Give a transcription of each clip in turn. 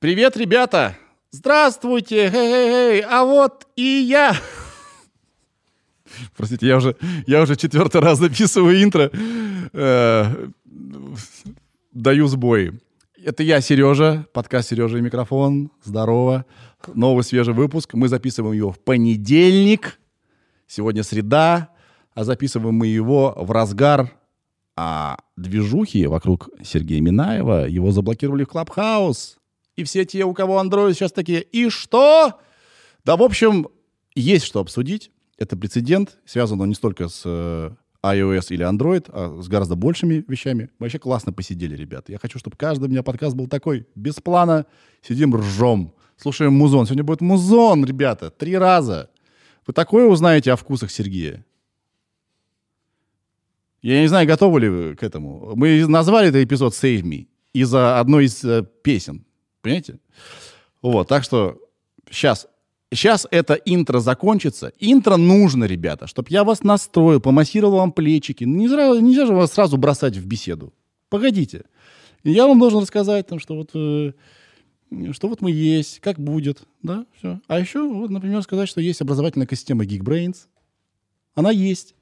Привет, ребята! Здравствуйте! Хей-хей-хей! А вот и я! Простите, я уже, я уже четвертый раз записываю интро. Э, даю сбой. Это я, Сережа, подкаст «Сережа и микрофон». Здорово. Новый свежий выпуск. Мы записываем его в понедельник. Сегодня среда, а записываем мы его в разгар а движухи вокруг Сергея Минаева, его заблокировали в Клабхаус. И все те, у кого Android сейчас такие, и что? Да, в общем, есть что обсудить. Это прецедент. Связан он не столько с э, iOS или Android, а с гораздо большими вещами. Мы вообще классно посидели, ребята. Я хочу, чтобы каждый у меня подкаст был такой, без плана. Сидим, ржем, слушаем музон. Сегодня будет музон, ребята, три раза. Вы такое узнаете о вкусах Сергея. Я не знаю, готовы ли вы к этому. Мы назвали этот эпизод Save Me из-за одной из э, песен. Понимаете? Вот, так что сейчас, сейчас это интро закончится. Интро нужно, ребята, чтобы я вас настроил, помассировал вам плечики. Не сразу, нельзя же вас сразу бросать в беседу. Погодите. Я вам должен рассказать, там, что вот... Э, что вот мы есть, как будет, да, все. А еще, вот, например, сказать, что есть образовательная экосистема Geekbrains. Она есть.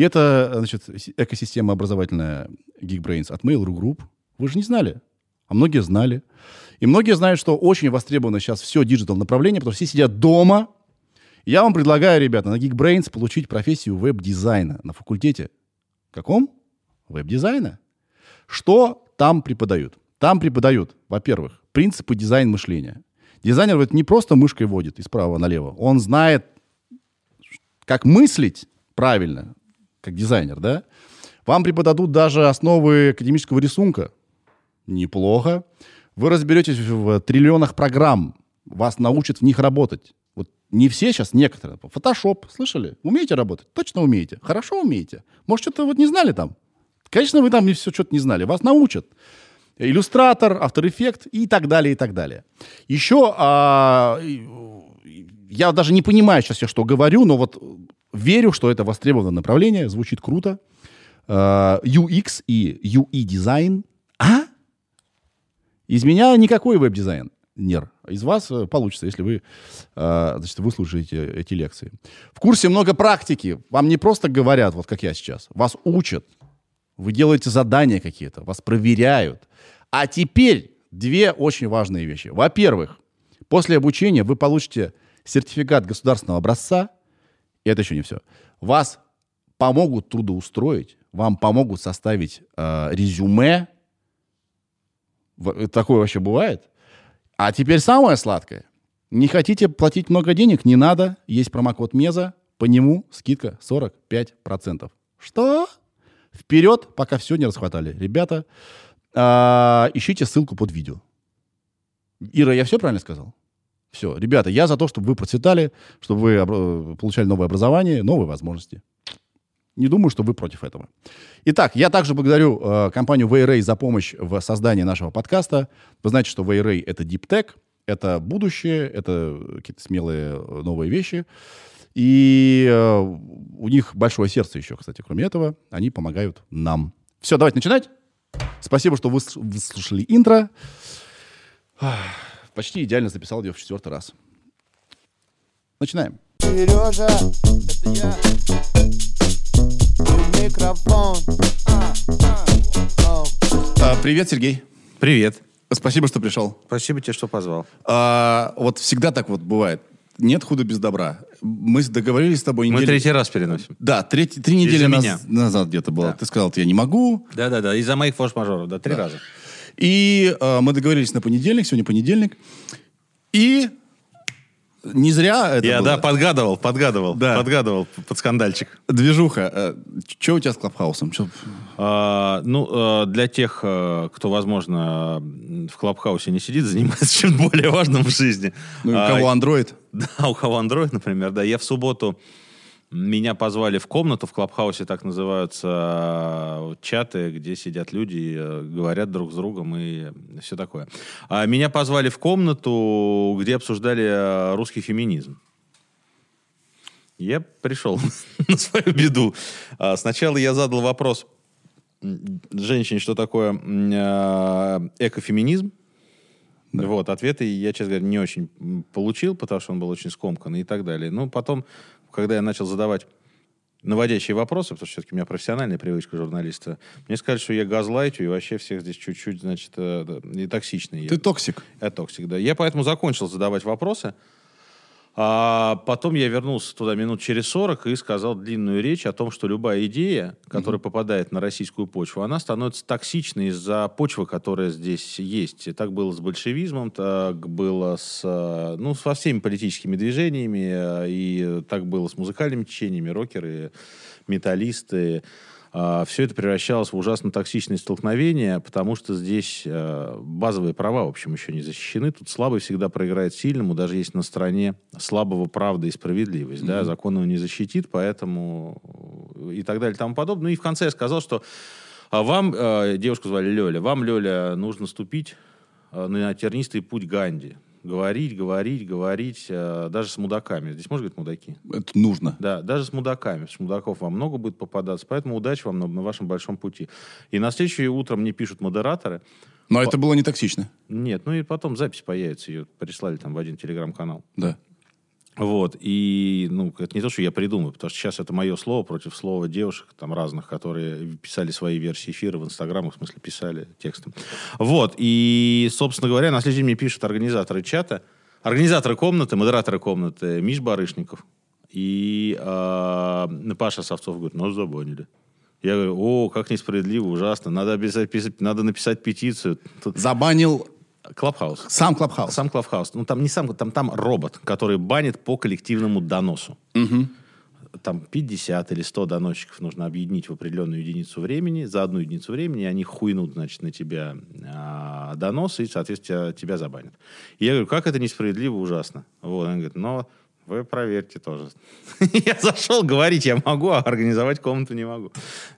И это, значит, экосистема образовательная Geekbrains от Mail.ru Group. Вы же не знали, а многие знали. И многие знают, что очень востребовано сейчас все digital направление, потому что все сидят дома. Я вам предлагаю, ребята, на Geekbrains получить профессию веб-дизайна на факультете. Каком? Веб-дизайна. Что там преподают? Там преподают, во-первых, принципы дизайн-мышления. Дизайнер вот не просто мышкой водит из права налево. Он знает, как мыслить правильно, как дизайнер, да, вам преподадут даже основы академического рисунка. Неплохо. Вы разберетесь в триллионах программ. Вас научат в них работать. Вот не все сейчас, некоторые. Фотошоп, слышали? Умеете работать? Точно умеете. Хорошо умеете. Может, что-то вот не знали там? Конечно, вы там не все что-то не знали. Вас научат. Иллюстратор, After Effects и так далее, и так далее. Еще а, я даже не понимаю сейчас я что говорю, но вот верю, что это востребованное направление, звучит круто. Э, UX и UI дизайн. А? Из меня никакой веб-дизайнер. Из вас э, получится, если вы, э, значит, выслушаете эти лекции. В курсе много практики. Вам не просто говорят, вот как я сейчас. Вас учат. Вы делаете задания какие-то. Вас проверяют. А теперь две очень важные вещи. Во-первых, после обучения вы получите сертификат государственного образца, и это еще не все. Вас помогут трудоустроить, вам помогут составить э, резюме. Такое вообще бывает. А теперь самое сладкое. Не хотите платить много денег? Не надо. Есть промокод МЕЗа. По нему скидка 45%. Что? Вперед, пока все не расхватали. Ребята, э, ищите ссылку под видео. Ира, я все правильно сказал? Все, ребята, я за то, чтобы вы процветали, чтобы вы получали новое образование, новые возможности. Не думаю, что вы против этого. Итак, я также благодарю э, компанию Wayray за помощь в создании нашего подкаста. Вы знаете, что Wayray — это Deep Tech, это будущее, это какие-то смелые э, новые вещи. И э, у них большое сердце еще, кстати, кроме этого. Они помогают нам. Все, давайте начинать. Спасибо, что вы слушали интро почти идеально записал ее в четвертый раз. Начинаем. Сережа, это я. Микрофон. А, а, а, привет, Сергей. Привет. Спасибо, что пришел. Спасибо тебе, что позвал. А, вот всегда так вот бывает. Нет худа без добра. Мы договорились с тобой... Мы третий раз переносим. Да, третий, три недели наз... меня. назад где-то было. Да. Ты сказал, я не могу. Да-да-да, из-за моих форс-мажоров, да, три да. раза. И э, мы договорились на понедельник, сегодня понедельник. И не зря это Я, было. да, подгадывал, подгадывал, да. подгадывал под скандальчик. Движуха. Э, что у тебя с Клабхаусом? Чё? А, ну, э, для тех, э, кто, возможно, в Клабхаусе не сидит, занимается чем-то более важным в жизни. Ну, у кого Android? Да, у кого Android, например, да. Я в субботу меня позвали в комнату, в Клабхаусе так называются э, чаты, где сидят люди, э, говорят друг с другом и все такое. А меня позвали в комнату, где обсуждали э, русский феминизм. Я пришел на свою беду. А сначала я задал вопрос, женщине, что такое экофеминизм. Вот, ответы я, честно говоря, не очень получил, потому что он был очень скомканный и так далее. Но потом, когда я начал задавать наводящие вопросы, потому что все-таки у меня профессиональная привычка журналиста, мне сказали, что я газлайтю и вообще всех здесь чуть-чуть, значит, э, да, не токсичный. Ты токсик. Я токсик, да. Я поэтому закончил задавать вопросы. А потом я вернулся туда минут через 40 и сказал длинную речь о том, что любая идея, которая попадает на российскую почву, она становится токсичной из-за почвы, которая здесь есть. И так было с большевизмом, так было с, э, ну, со всеми политическими движениями, э, и так было с музыкальными течениями, рокеры, металлисты. Все это превращалось в ужасно токсичные столкновения, потому что здесь э, базовые права, в общем, еще не защищены. Тут слабый всегда проиграет сильному, даже есть на стороне слабого правда и справедливость. Да? Закон его не защитит, поэтому и так далее и тому подобное. Ну и в конце я сказал, что а вам, э, девушку звали Лёля, вам, Лёля, нужно ступить э, на тернистый путь Ганди. Говорить, говорить, говорить, э, даже с мудаками. Здесь можно говорить мудаки? Это нужно. Да, даже с мудаками. С мудаков вам много будет попадаться, поэтому удачи вам на, на вашем большом пути. И на следующее утро мне пишут модераторы. Но это было не токсично. Нет, ну и потом запись появится, ее прислали там в один телеграм-канал. Да. Вот, и, ну, это не то, что я придумаю, потому что сейчас это мое слово против слова девушек там разных, которые писали свои версии эфира в Инстаграмах, в смысле, писали текстом. Вот, и, собственно говоря, на следующий день мне пишут организаторы чата, организаторы комнаты, модераторы комнаты Миш Барышников и э, Паша Совцов говорит, нас забанили. Я говорю, о, как несправедливо, ужасно, надо, писать- надо написать петицию. Забанил Clubhouse. сам Clubhouse. Сам Clubhouse. Ну, там не сам, там, там робот, который банит по коллективному доносу. Там 50 или 100 доносчиков нужно объединить в определенную единицу времени. За одну единицу времени они хуйнут, значит, на тебя а, доносы и, соответственно, тебя забанят. И я говорю, как это несправедливо, ужасно. Вот, он говорит, но вы проверьте тоже. Я зашел говорить, я могу, а организовать комнату не могу.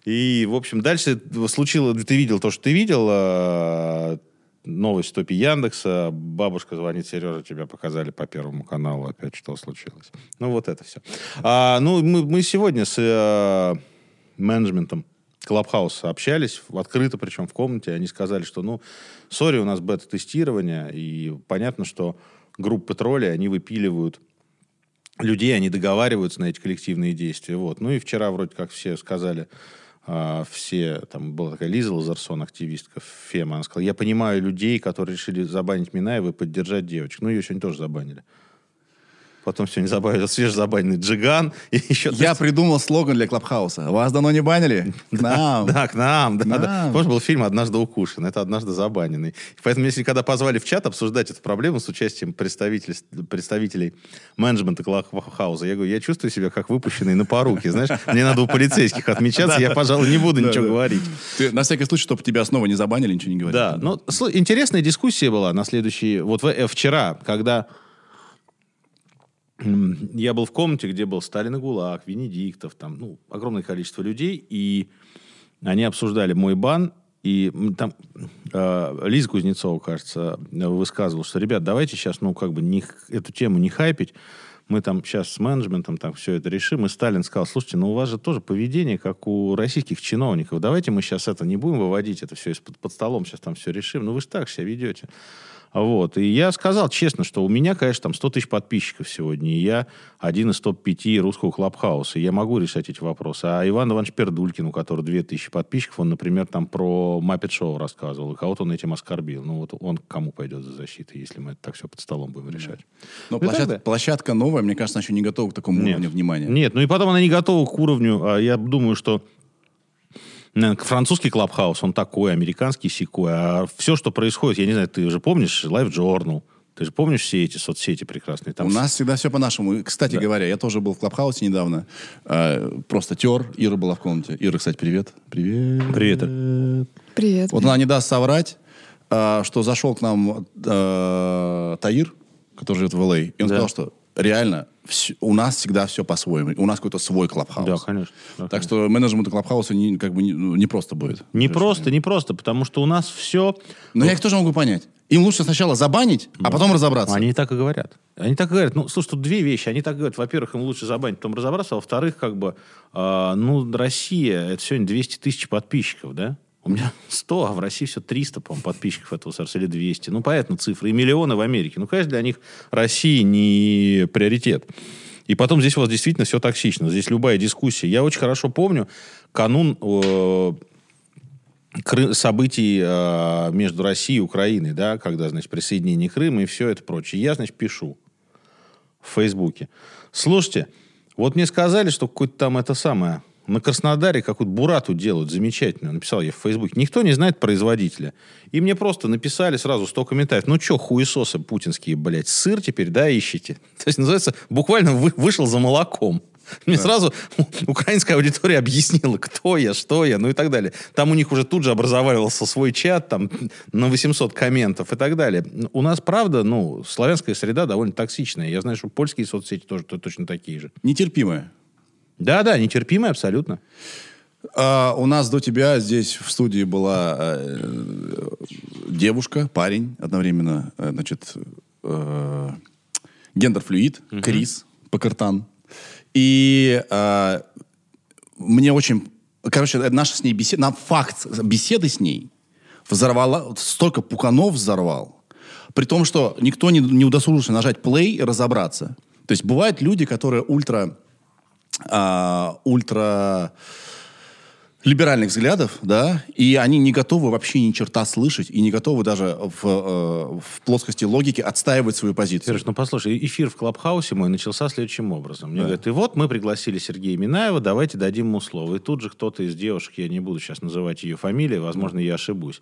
И, в общем, дальше случилось, ты видел то, что ты видел, а, новость в топе Яндекса, бабушка звонит, Сережа, тебя показали по Первому каналу, опять что случилось. Ну, вот это все. А, ну, мы, мы сегодня с э, менеджментом Клабхауса общались, открыто причем в комнате, они сказали, что, ну, сори, у нас бета-тестирование, и понятно, что группы тролли, они выпиливают людей, они договариваются на эти коллективные действия. Вот. Ну и вчера вроде как все сказали, все, там была такая Лиза Лазарсон, активистка Фема, она сказала, я понимаю людей, которые решили забанить Минаева и поддержать девочек. Ну, ее сегодня тоже забанили. Потом сегодня забанили свежезабаненный Джиган. И еще... Я придумал слоган для Клабхауса. Вас давно не банили? К нам. Да, к нам, да, К да. нам. Помнишь, был фильм «Однажды укушен», это «Однажды забаненный». Поэтому, если когда позвали в чат обсуждать эту проблему с участием представителей, представителей менеджмента Клабхауса, я говорю, я чувствую себя как выпущенный на поруки, знаешь, мне надо у полицейских отмечаться, я, пожалуй, не буду ничего говорить. На всякий случай, чтобы тебя снова не забанили, ничего не говори. Да, ну, слу- интересная дискуссия была на следующий... Вот э, вчера, когда я был в комнате, где был Сталин и ГУЛАГ, Венедиктов, там, ну, огромное количество людей, и они обсуждали мой бан, и там э, Лиза Кузнецова, кажется, высказывала, что, ребят, давайте сейчас, ну, как бы не, эту тему не хайпить, мы там сейчас с менеджментом там все это решим. И Сталин сказал, слушайте, ну у вас же тоже поведение, как у российских чиновников. Давайте мы сейчас это не будем выводить, это все из-под под столом сейчас там все решим. Ну вы же так себя ведете. Вот. И я сказал честно, что у меня, конечно, там 100 тысяч подписчиков сегодня, и я один из топ-5 русского клабхауса, и я могу решать эти вопросы. А Иван Иванович Пердулькин, у которого 2000 подписчиков, он, например, там про Маппет Шоу рассказывал, и кого-то он этим оскорбил. Ну вот он к кому пойдет за защитой, если мы это так все под столом будем решать? Но Ну, площад- так, да. площадка новая, мне кажется, она еще не готова к такому Нет. уровню внимания. Нет, ну и потом она не готова к уровню. а Я думаю, что французский клабхаус, он такой, американский сикой. А все, что происходит, я не знаю, ты же помнишь Live Journal, ты же помнишь все эти соцсети прекрасные? Там У нас всегда все по-нашему. Кстати говоря, я тоже был в Клабхаусе недавно. Э, просто тер. Ира была в комнате. Ира, кстати, привет. Привет. Привет. Привет. Вот она не даст соврать, э, что зашел к нам э, Таир, который живет в ЛА, и он Да. сказал, что реально вс- у нас всегда все по-своему. У нас какой-то свой Клабхаус. Да, конечно. Да, Так что менеджменту Клабхауса не, как бы не, ну, не просто будет. Не просто, не просто, потому что у нас все... Но я их тоже могу понять. Им лучше сначала забанить, а потом разобраться. Они так и говорят. Они так и говорят. Ну, слушай, тут две вещи. Они так говорят. Во-первых, им лучше забанить, потом разобраться. А во-вторых, как бы, э, ну, Россия, это сегодня 200 тысяч подписчиков, да? У меня 100, а в России все 300, по-моему, подписчиков этого СРС, или 200. Ну, понятно, цифры. И миллионы в Америке. Ну, конечно, для них Россия не приоритет. И потом здесь у вас действительно все токсично. Здесь любая дискуссия. Я очень хорошо помню канун э, событий э, между Россией и Украиной, да, когда, значит, присоединение Крыма и все это прочее. Я, значит, пишу в Фейсбуке. Слушайте, вот мне сказали, что какой-то там это самое, на Краснодаре какую-то бурату делают замечательно. Написал я в Фейсбуке. Никто не знает производителя. И мне просто написали сразу 100 комментариев. Ну что, хуесосы путинские, блядь, сыр теперь, да, ищите? То есть, называется, буквально вы, вышел за молоком. Мне да. сразу украинская аудитория объяснила, кто я, что я, ну и так далее. Там у них уже тут же образовался свой чат, там на 800 комментов и так далее. У нас, правда, ну, славянская среда довольно токсичная. Я знаю, что польские соцсети тоже точно такие же. Нетерпимая. Да-да, нетерпимая абсолютно. А, у нас до тебя здесь в студии была э, девушка, парень одновременно, э, значит, э, гендер-флюид, угу. Крис Покартан. И э, мне очень... Короче, наша с ней беседа... На факт беседы с ней взорвала... Столько пуканов взорвал. При том, что никто не, не удосужился нажать play и разобраться. То есть бывают люди, которые ультра... Э, ультра либеральных взглядов, да, и они не готовы вообще ни черта слышать, и не готовы даже в, э, в плоскости логики отстаивать свою позицию. Сереж, ну послушай, эфир в Клабхаусе мой начался следующим образом. Мне да. говорят, и вот мы пригласили Сергея Минаева, давайте дадим ему слово. И тут же кто-то из девушек, я не буду сейчас называть ее фамилию, возможно, я ошибусь.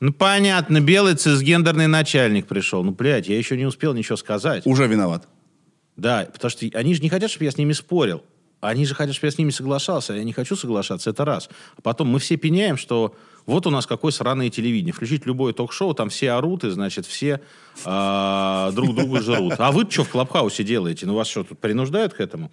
Ну, понятно, белый цисгендерный начальник пришел. Ну, блядь, я еще не успел ничего сказать. Уже виноват. Да, потому что они же не хотят, чтобы я с ними спорил. Они же хотят, чтобы я с ними соглашался, я не хочу соглашаться, это раз. А потом мы все пеняем, что вот у нас какое сраное телевидение. Включить любое ток-шоу, там все орут, и, значит, все э, друг друга жрут. А вы что в Клабхаусе делаете? Ну, вас что, тут принуждают к этому?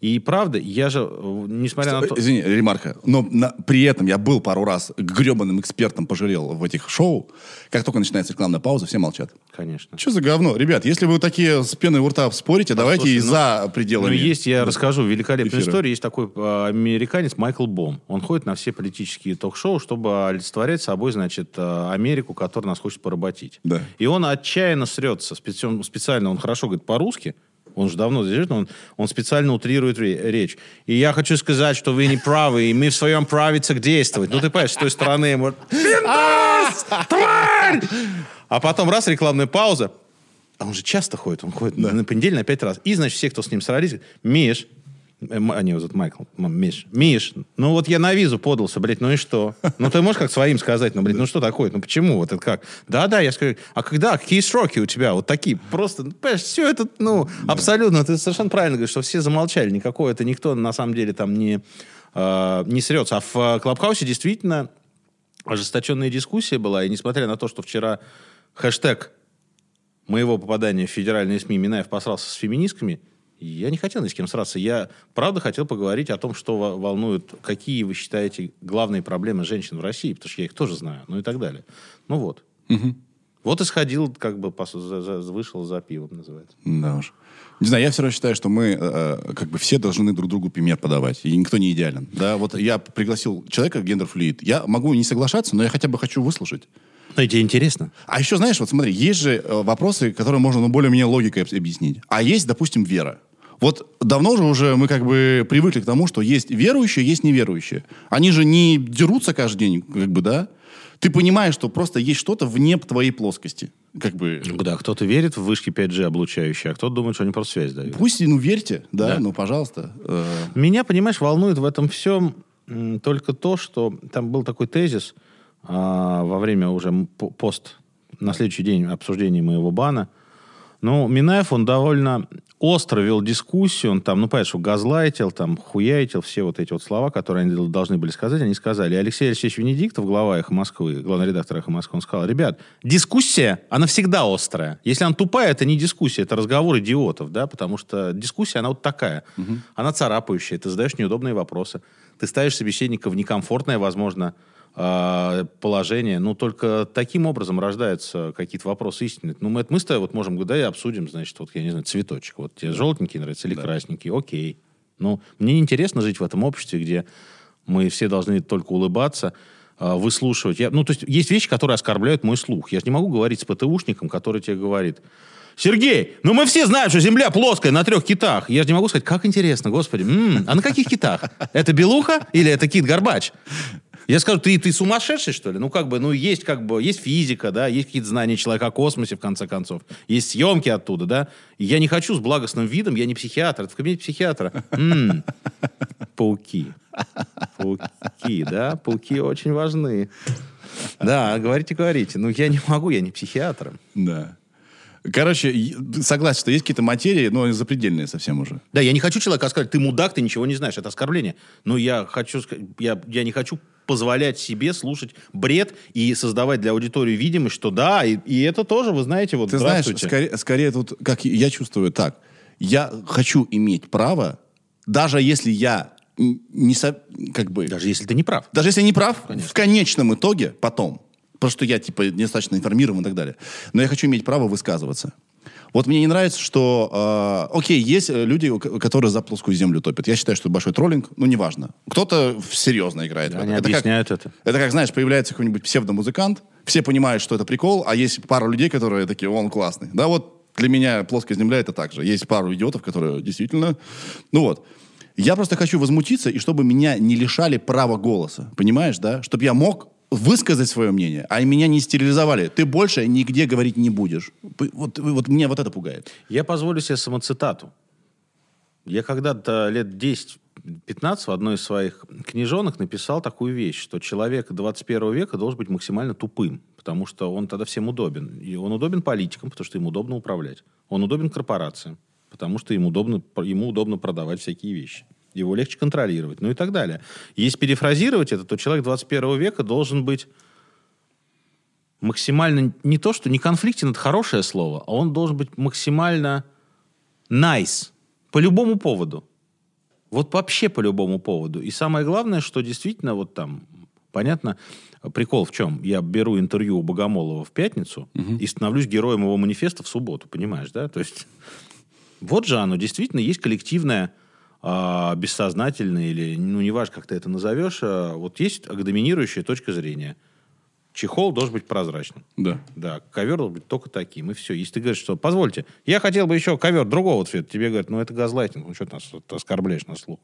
И правда, я же, несмотря Стой, на то... Извини, ремарка, но на, при этом я был пару раз гребаным экспертом пожалел в этих шоу. Как только начинается рекламная пауза, все молчат. Конечно. Что за говно? Ребят, если вы такие с пеной у рта спорите, а давайте слушай, и ну, за пределами. Ну, есть, я расскажу великолепную эфира. историю. Есть такой э, американец Майкл Бом. Он ходит на все политические ток-шоу, чтобы олицетворять собой, значит, э, Америку, которая нас хочет поработить. Да. И он отчаянно срется. Специально, он хорошо говорит по-русски, он же давно здесь живет, он, он специально утрирует речь. И я хочу сказать, что вы не правы, и мы в своем праве так действовать. Ну, ты понимаешь, с той стороны ему... Тварь! А потом раз, рекламная пауза. А он же часто ходит, он ходит на понедельник на пять раз. И, значит, все, кто с ним срались, Миш, они его зовут Майкл. Миш. Миш, ну вот я на визу подался, блядь, ну и что? Ну ты можешь как своим сказать, ну, блядь, ну что такое? Ну почему? Вот это как? Да-да, я скажу, а когда? Какие сроки у тебя? Вот такие. Просто, ну, понимаешь, все это, ну, да. абсолютно, ты совершенно правильно говоришь, что все замолчали. Никакого это никто на самом деле там не, э, не срется. А в Клабхаусе действительно ожесточенная дискуссия была, и несмотря на то, что вчера хэштег моего попадания в федеральные СМИ Минаев посрался с феминистками, я не хотел ни с кем сраться. Я, правда, хотел поговорить о том, что волнует, какие вы считаете главные проблемы женщин в России, потому что я их тоже знаю, ну и так далее. Ну вот. Угу. Вот и сходил, как бы вышел за пивом, называется. Да уж. Не знаю, я все равно считаю, что мы э, э, как бы все должны друг другу пример подавать. И никто не идеален. Да, вот я пригласил человека, гендер-флюид. Я могу не соглашаться, но я хотя бы хочу выслушать. Но тебе интересно. А еще, знаешь, вот смотри, есть же э, вопросы, которые можно ну, более-менее логикой объяснить. А есть, допустим, вера. Вот давно же уже мы как бы привыкли к тому, что есть верующие, есть неверующие. Они же не дерутся каждый день, как бы, да? Ты понимаешь, что просто есть что-то вне твоей плоскости. Как бы... Да, кто-то верит в вышки 5G облучающие, а кто-то думает, что они просто связь дают. Пусть, ну, верьте, да, да. ну, пожалуйста. Э. Меня, понимаешь, волнует в этом всем только то, что там был такой тезис а, во время уже пост, на следующий день обсуждения моего бана. Ну, Минаев, он довольно остро вел дискуссию, он там, ну, понятно, что газлайтил, там, хуяйтил, все вот эти вот слова, которые они должны были сказать, они сказали. И Алексей Алексеевич Венедиктов, глава «Эхо Москвы», главный редактор «Эхо Москвы», он сказал, ребят, дискуссия, она всегда острая. Если она тупая, это не дискуссия, это разговор идиотов, да, потому что дискуссия, она вот такая. Угу. Она царапающая, ты задаешь неудобные вопросы, ты ставишь собеседника в некомфортное, возможно, положение. Ну, только таким образом рождаются какие-то вопросы истины. Ну, мы, это мы с тобой вот можем говорить, да, и обсудим, значит, вот, я не знаю, цветочек. Вот тебе желтенький нравится или Да. красненький, окей. Ну, мне неинтересно жить в этом обществе, где мы все должны только улыбаться, э, выслушивать. Я, ну, то есть есть вещи, которые оскорбляют мой слух. Я же не могу говорить с ПТУшником, который тебе говорит, Сергей, ну мы все знаем, что Земля плоская на трех китах. Я же не могу сказать, как интересно, господи. М, а на каких китах? Это белуха или это кит Горбач? Я скажу, ты, ты сумасшедший, что ли? Ну, как бы, ну, есть, как бы, есть физика, да, есть какие-то знания человека о космосе, в конце концов. Есть съемки оттуда, да. И я не хочу с благостным видом, я не психиатр, это в кабинете психиатра. М, Пауки. Пауки, да, пауки очень важны. Да, говорите, говорите. Ну, я не могу, я не психиатр. Да. Короче, согласен, что есть какие-то материи, но запредельные совсем уже. Да, я не хочу человека сказать, ты мудак, ты ничего не знаешь, это оскорбление. Но я хочу, я, я не хочу позволять себе слушать бред и создавать для аудитории видимость, что да, и, и это тоже, вы знаете, вот Ты знаешь, скорее, скорее тут, как я чувствую, так. Я хочу иметь право, даже если я не со, как бы, Даже если ты не прав. даже если я не прав, в конечном итоге, потом, потому что я, типа, недостаточно информирован и так далее, но я хочу иметь право высказываться. Вот мне не нравится, что, э, окей, есть э, люди, которые за плоскую землю топят. Я считаю, что это большой троллинг, ну, неважно. Кто-то серьезно играет. в Они это. Это как- объясняют это. это как, знаешь, появляется какой-нибудь псевдомузыкант, все понимают, что это прикол, а есть пара людей, которые такие, он классный. Да, вот для меня плоская земля это так же. Есть пару идиотов, которые действительно... Ну вот. Я просто хочу возмутиться, и чтобы меня не лишали права голоса. Понимаешь, да? Чтобы я мог высказать свое мнение, а меня не стерилизовали. Ты больше нигде говорить не будешь. Вот, вот меня вот это пугает. Я позволю себе самоцитату. Я когда-то лет 10-15 в одной из своих книжонок написал такую вещь, что человек 21 века должен быть максимально тупым, потому что он тогда всем удобен. И он удобен политикам, потому что им удобно управлять. Он удобен корпорациям, потому что им удобно, ему удобно продавать всякие вещи. Его легче контролировать, ну и так далее. Если перефразировать это, то человек 21 века должен быть максимально не то, что не конфликтен, это хорошее слово, а он должен быть максимально nice по любому поводу. Вот вообще по любому поводу. И самое главное, что действительно вот там, понятно, прикол в чем? Я беру интервью у Богомолова в пятницу и становлюсь героем его манифеста в субботу, понимаешь, да? То есть вот же оно, действительно, есть коллективное а, бессознательное или, ну, неважно, как ты это назовешь, а, вот есть доминирующая точка зрения. Чехол должен быть прозрачным. Да. Да, ковер должен быть только таким, и все. Если ты говоришь, что, позвольте, я хотел бы еще ковер другого цвета, тебе говорят, ну, это газлайтинг, ну, что ты нас тут оскорбляешь на слух.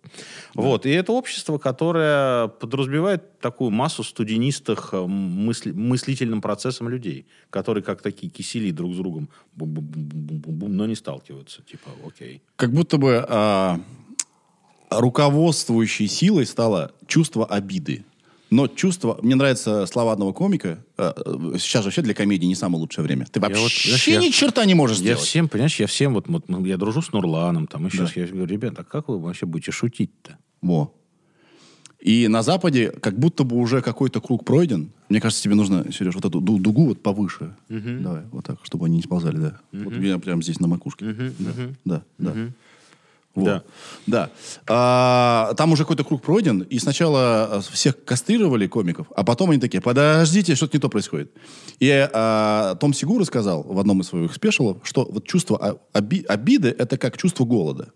Вот, и это общество, которое подразумевает такую массу студенистых э, мысли- мыслительным процессом людей, которые как такие кисели друг с другом, бум-бум-бум-бум-бум, но не сталкиваются. Типа, окей. Как будто бы а, руководствующей силой стало чувство обиды. Но чувство... Мне нравятся слова одного комика. э, сейчас вообще для комедии не самое лучшее время. Ты вот, вообще знаешь, я- ни черта не можешь Я сделать. всем, понимаешь, я всем, вот, вот, ну, я дружу с Нурланом, там еще, Да. я говорю, ребята, а как вы вообще будете шутить-то? Во. И на Западе как будто бы уже какой-то круг пройден. Мне кажется, тебе нужно, Сереж, вот эту ду- дугу вот повыше. Давай, вот так, чтобы они не сползали, да. Вот я прямо здесь на макушке. Да, да, да. Вот. Да. Да. А, там уже какой-то круг пройден, и сначала а, всех кастрировали комиков, а потом они такие, подождите, что-то не то происходит. И а, Том Сигура сказал в одном из своих спешалов, что вот чувство оби- обиды – это как чувство голода.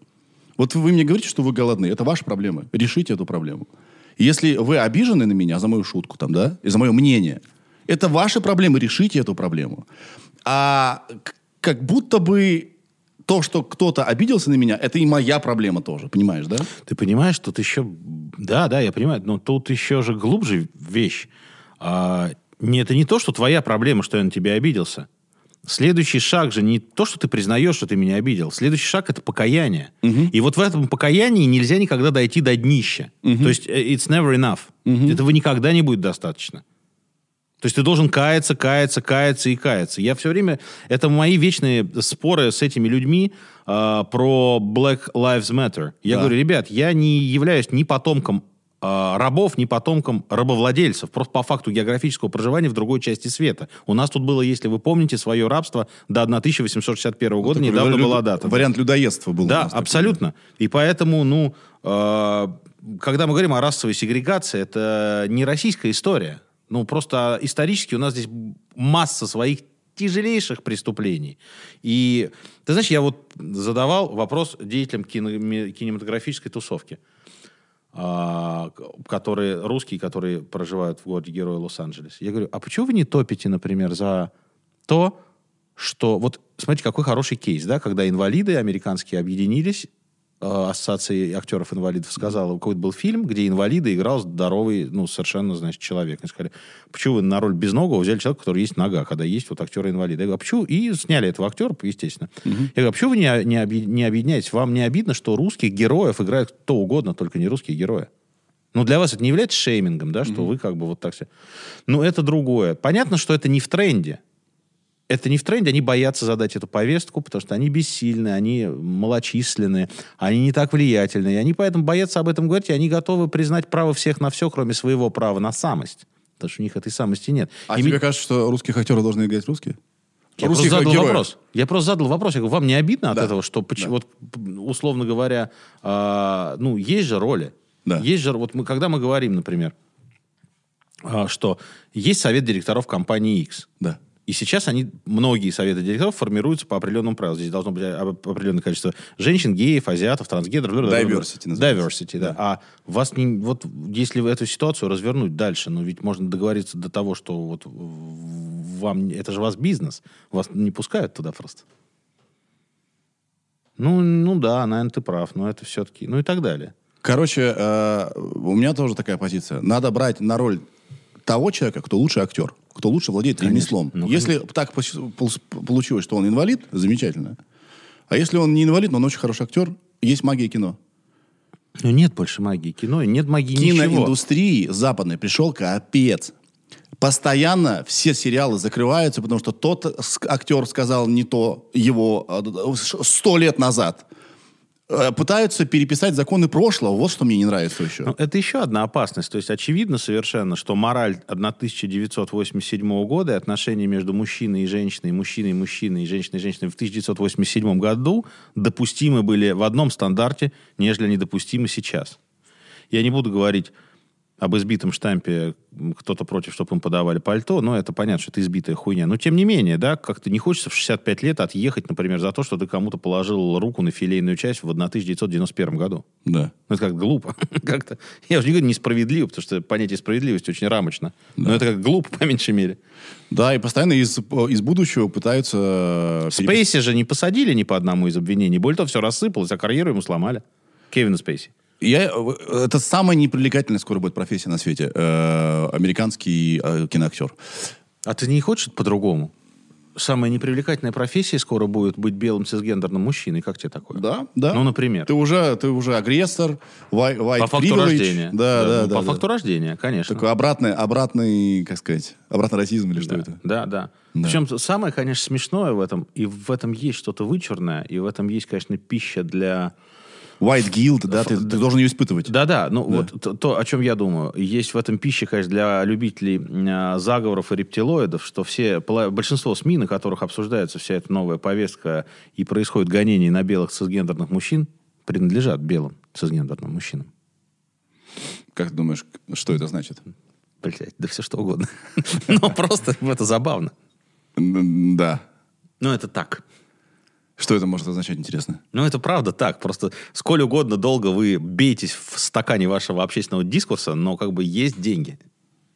Вот вы мне говорите, что вы голодны, это ваши проблемы. Решите эту проблему. Если вы обижены на меня за мою шутку, там, да, и за мое мнение, это ваши проблемы, решите эту проблему. А как будто бы то, что кто-то обиделся на меня, это и моя проблема тоже, понимаешь, да? Ты понимаешь, тут еще... Да, да, я понимаю, но тут еще же глубже вещь. А, не, это не то, что твоя проблема, что я на тебя обиделся. Следующий шаг же не то, что ты признаешь, что ты меня обидел. Следующий шаг — это покаяние. И вот в этом покаянии нельзя никогда дойти до днища. То есть э, it's never enough. Этого никогда не будет достаточно. То есть ты должен каяться, каяться, каяться и каяться. Я все время... Это мои вечные споры с этими людьми а, про Black Lives Matter. Я Да. говорю, ребят, я не являюсь ни потомком а, рабов, ни потомком рабовладельцев. Просто по факту географического проживания в другой части света. У нас тут было, если вы помните, свое рабство до 1861 года. Такой Недавно лю- была дата. Вариант людоедства был. Да, нас такой. абсолютно. И поэтому, ну, э, когда мы говорим о расовой сегрегации, это не российская история. Ну, просто исторически у нас здесь масса своих тяжелейших преступлений. И, ты знаешь, я вот задавал вопрос деятелям кинематографической тусовки, а, которые русские, которые проживают в городе Героя Лос-Анджелес. Я говорю, а почему вы не топите, например, за то, что... Вот смотрите, какой хороший кейс, да, когда инвалиды американские объединились, ассоциации актеров-инвалидов сказала, какой-то был фильм, где инвалиды играл здоровый, ну, совершенно, значит, человек. Они сказали, почему вы на роль безногого взяли человека, который есть нога, когда есть вот актеры-инвалиды? Я говорю, а почему? И сняли этого актера, естественно. Я говорю, а почему вы не, не, объ- не объединяетесь? Вам не обидно, что русских героев играют кто угодно, только не русские герои? Ну, для вас это не является шеймингом, да, что вы как бы вот так все... Ну, это другое. Понятно, что это не в тренде это не в тренде, они боятся задать эту повестку, потому что они бессильны, они малочисленны, они не так влиятельны, и они поэтому боятся об этом говорить, и они готовы признать право всех на все, кроме своего права на самость. Потому что у них этой самости нет. А И тебе ми- кажется, что русских актеров должны играть русские? я Русских просто задал героев. вопрос. Я просто задал вопрос. Я говорю, вам не обидно от Да. этого, что, поч- вот, условно говоря, а, ну, есть же роли. Да. Есть же, вот мы, когда мы говорим, например, а, что есть совет директоров компании X. Да. И сейчас они, многие советы директоров формируются по определенному правилу. Здесь должно быть об- определенное количество женщин, геев, азиатов, трансгендеров. Diversity называется. Diversity, да. А вас не, вот если эту ситуацию развернуть дальше, ну ведь можно договориться до того, что вот вам, это же у вас бизнес, вас не пускают туда просто. Ну, ну да, наверное, ты прав, но это все-таки, ну и так далее. Короче, э, у меня тоже такая позиция. Надо брать на роль того человека, кто лучший актер, кто лучше владеет ремеслом. Ну, если так получилось, что он инвалид, замечательно. А если он не инвалид, но он очень хороший актер, есть магия кино. Ну нет больше магии кино, нет магии ничего. Киноиндустрии западной пришел капец. Постоянно все сериалы закрываются, потому что тот актер сказал не то его э, ш- сто лет назад. Э, Пытаются переписать законы прошлого. Вот что мне не нравится еще. Ну, это еще одна опасность. То есть очевидно совершенно, что мораль 1987 года и отношения между мужчиной и женщиной, мужчиной и мужчиной, и женщиной и женщиной в 1987 году допустимы были в одном стандарте, нежели они допустимы сейчас. Я не буду говорить об избитом штампе кто-то против, чтобы им подавали пальто, но это понятно, что это избитая хуйня. Но тем не менее, да, как-то не хочется в 65 лет отъехать, например, за то, что ты кому-то положил руку на филейную часть в 1991 году. Да. Ну, это как глупо. как-то. Я уже не говорю несправедливо, потому что понятие справедливости очень рамочно. Но это как глупо, по меньшей мере. Да, и постоянно из, из будущего пытаются... перепис- Спейси же не посадили ни по одному из обвинений. Более того, все рассыпалось, а карьеру ему сломали. Кевина Спейси. Я, э, это самая непривлекательная скоро будет профессия на свете. Э, американский э, киноактер. А ты не хочешь по-другому? Самая непривлекательная профессия скоро будет быть белым цисгендерным мужчиной. Как тебе такое? Да, да. Ну, например. Ты уже, ты уже агрессор, white, white По факту privilege. рождения. Да, да, ну, да. По да. факту рождения, конечно. Такой обратный, обратный, как сказать, обратный расизм или что да, это? Да, да. Да. Причем самое, конечно, смешное в этом, и в этом есть что-то вычурное, и в этом есть, конечно, пища для... White guilt, да, ты, ты должен ее испытывать. Да-да, ну вот то, то, о чем я думаю. Есть в этом пища, конечно, для любителей а, заговоров и рептилоидов, что все, большинство СМИ, на которых обсуждается вся эта новая повестка и происходит гонение на белых цисгендерных мужчин, принадлежат белым цисгендерным мужчинам. Как ты думаешь, что это значит? Блять, да все что угодно. Но просто это забавно. Да. Ну, это так. Что это может означать, интересно? Ну, это правда так. Просто сколь угодно долго вы бейтесь в стакане вашего общественного дискурса, но как бы есть деньги,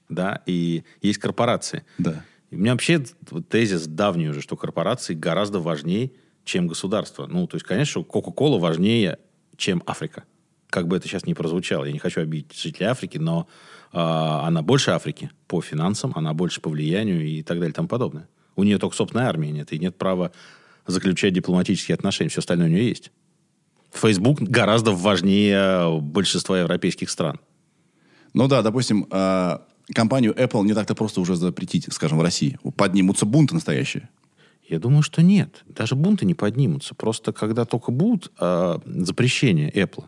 да, и есть корпорации. Да. И у меня вообще тезис давний уже, что корпорации гораздо важнее, чем государство. Ну, то есть, конечно, Кока-Кола важнее, чем Африка. Как бы это сейчас не прозвучало. Я не хочу обидеть жителей Африки, но а, она больше Африки по финансам, она больше по влиянию и так далее и тому подобное. У нее только собственной армии нет, и нет права заключать дипломатические отношения. Все остальное у нее есть. Facebook гораздо важнее большинства европейских стран. Ну да, допустим, э, компанию Apple не так-то просто уже запретить, скажем, в России. Поднимутся бунты настоящие. Я думаю, что нет. Даже бунты не поднимутся. Просто когда только будут а, запрещения Apple,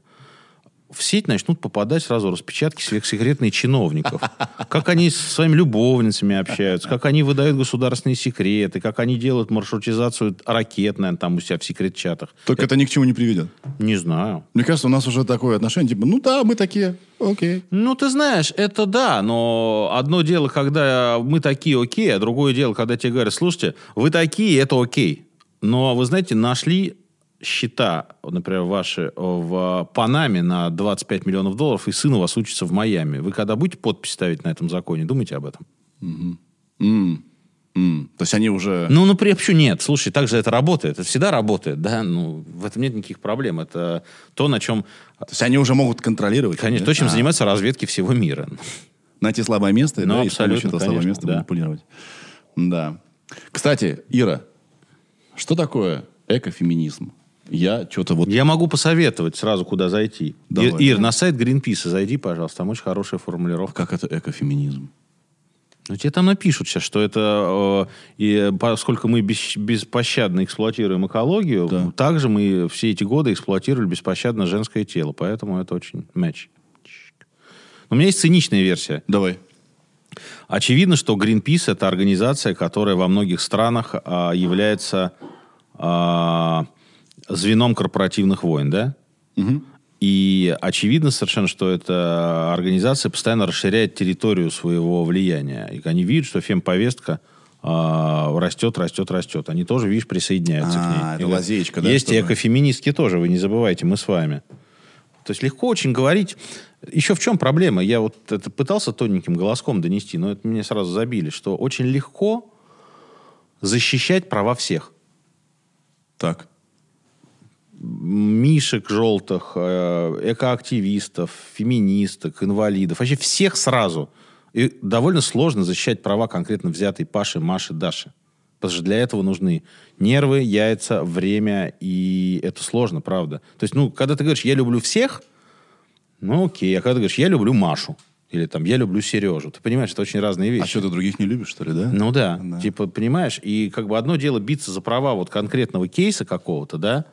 в сеть начнут попадать сразу распечатки сверхсекретных чиновников. Как они с своими любовницами общаются, как они выдают государственные секреты, как они делают маршрутизацию ракет, наверное, там у себя в секрет-чатах. Только это ни к чему не приведет. Не знаю. Мне кажется, у нас уже такое отношение, типа, ну да, мы такие, окей. Ну, ты знаешь, это да, но одно дело, когда мы такие окей, а другое дело, когда тебе говорят, слушайте, вы такие, это окей. Но, вы знаете, нашли счета, например, ваши в Панаме на 25 миллионов долларов, и сын у вас учится в Майами. Вы когда будете подпись ставить на этом законе, думайте об этом. М. М. То есть они уже... Ну, например, почему нет? Слушай, так же это работает. Это всегда работает, да? Ну, в этом нет никаких проблем. Это то, на чем, То есть они уже могут контролировать. конечно, да? то, чем А, занимаются разведки всего мира. Найти слабое место, Ну, да, и с помощью этого слабого места да. манипулировать. Да. Кстати, Ира, что такое экофеминизм? Я что-то вот... Я могу посоветовать сразу, куда зайти. Давай. Ир, на сайт Гринписа зайди, пожалуйста. Там очень хорошая формулировка. Как это экофеминизм? Ну, тебе там напишут сейчас, что это... э, и поскольку мы бес- беспощадно эксплуатируем экологию, Да. также мы все эти годы эксплуатировали беспощадно женское тело. Поэтому это очень. Но у меня есть циничная версия. Давай. Очевидно, что Greenpeace это организация, которая во многих странах а, является а, звеном корпоративных войн, да? И очевидно совершенно, что эта организация постоянно расширяет территорию своего влияния. И они видят, что фемповестка а, растет, растет, растет. Они тоже, видишь, присоединяются А, к ней. это И говорят, лазеечка, да, Есть и экофеминистки тоже, вы не забывайте, мы с вами. То есть легко очень говорить. Еще в чем проблема? Я вот это пытался тоненьким голоском донести, но это мне сразу забили, что очень легко защищать права всех. Так. Мишек желтых, э, экоактивистов, феминисток, инвалидов, вообще всех сразу. И довольно сложно защищать права конкретно взятой Паши, Маши, Даши. Потому что для этого нужны нервы, яйца, время, и это сложно, правда. То есть, ну, когда ты говоришь, я люблю всех, ну, окей. А когда ты говоришь, я люблю Машу, или там, я люблю Сережу, ты понимаешь, это очень разные вещи. А что, ты других не любишь, что ли, да? Ну да. Да. типа, понимаешь, и как бы одно дело биться за права вот конкретного кейса какого-то, да,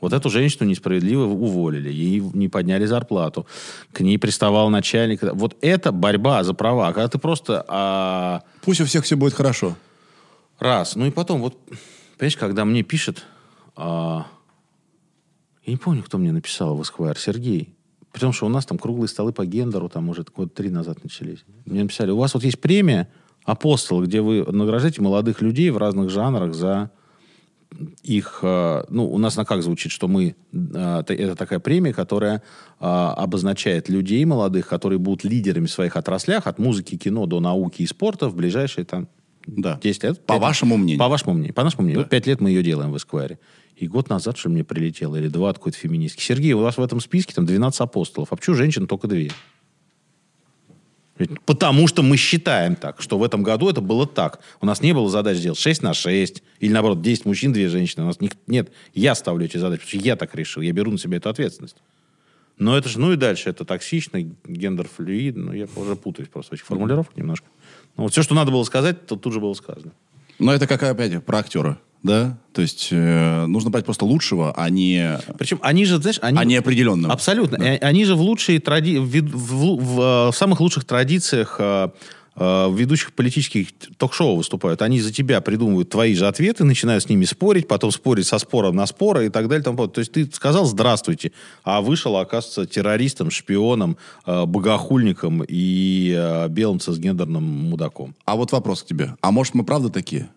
вот эту женщину несправедливо уволили, ей не подняли зарплату, к ней приставал начальник. Вот это борьба за права. Когда ты просто а, Пусть у всех все будет хорошо. раз, ну и потом вот, понимаешь, когда мне пишет, а, я не помню, кто мне написал в Esquire, Сергей, потому что у нас там круглые столы по гендеру, там уже год три назад начались. Мне написали, у вас вот есть премия «Апостол», где вы награждаете молодых людей в разных жанрах за их... э, Ну, у нас на как звучит, что мы... э, Это такая премия, которая э, обозначает людей молодых, которые будут лидерами в своих отраслях, от музыки, кино до науки и спорта в ближайшие там Да. 10 лет. По Пять- вашему мнению. По вашему мнению. По нашему мнению. Да. Вот пять лет мы ее делаем в Эсквайре. И год назад, что мне прилетело, или два от какой-то феминистки. Сергей, у вас в этом списке там 12 апостолов. А почему женщин только две? Потому что мы считаем так, что в этом году это было так. У нас не было задач делать 6 на 6, или наоборот, 10 мужчин, 2 женщины. У нас ник- нет, я ставлю эти задачи, потому что я так решил, я беру на себя эту ответственность. Но это же, ну и дальше, это токсично, гендер-флюид, ну я уже путаюсь просто в этих формулировках немножко. Ну, вот все, что надо было сказать, то тут же было сказано. Но это как, опять, про актера, да? То есть э, нужно брать просто лучшего, а не, Причем они же, знаешь, они... а не определенного. Абсолютно. И Они же в лучшие тради... в, в- в, э, в самых лучших традициях э, э, ведущих политических ток-шоу выступают. Они за тебя придумывают твои же ответы, начинают с ними спорить, потом спорить со спора на спора и так далее. подобное. То есть ты сказал «здравствуйте», а вышел, оказывается, террористом, шпионом, э, богохульником и э, белым цисгендерным мудаком. А вот вопрос к тебе. А может, мы правда такие?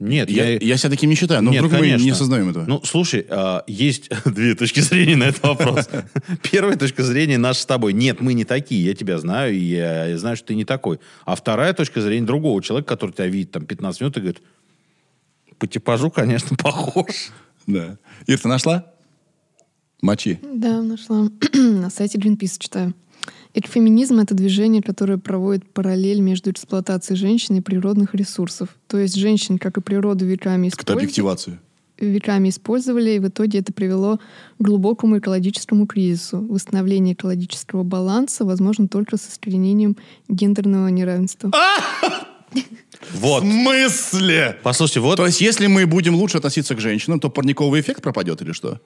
Нет, Я, я себя таким не считаю, но Нет, вдруг мы конечно. не осознаем этого. Ну, слушай, а, есть две точки зрения на этот вопрос. Первая точка зрения наша с тобой. Нет, мы не такие, я тебя знаю, и я знаю, что ты не такой. А вторая точка зрения другого человека, который тебя видит там 15 минут и говорит, по типажу, конечно, похож. Да. Ир, ты нашла? Мочи. Да, нашла. На сайте Greenpeace читаю. Экофеминизм — это движение, которое проводит параллель между эксплуатацией женщин и природных ресурсов. То есть женщин, как и природу, веками Это использовали, объективация. веками использовали, и в итоге это привело к глубокому экологическому кризису. Восстановление экологического баланса возможно только с искоренением гендерного неравенства. Вот. В смысле? Послушайте, вот, То есть, если мы будем лучше относиться к женщинам, то парниковый эффект пропадет или что?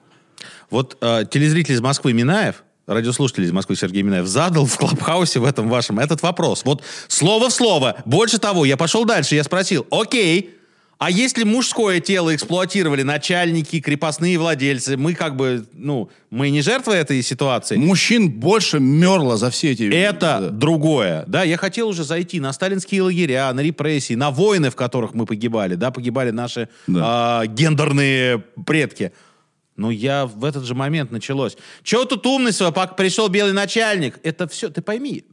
вот э, телезритель из Москвы Минаев радиослушатель из Москвы Сергей Минаев задал в Клабхаусе в этом вашем этот вопрос. Вот слово в слово. Больше того, я пошел дальше, я спросил, окей, а если мужское тело эксплуатировали начальники, крепостные владельцы, мы как бы, ну, мы не жертвы этой ситуации. Мужчин больше мерло за все эти... Это Да. другое. Да, я хотел уже зайти на сталинские лагеря, на репрессии, на войны, в которых мы погибали, да, погибали наши Да. а, гендерные предки. Но я в этот же момент началось. Чего тут умность, пока пришел белый начальник? Это все, ты пойми,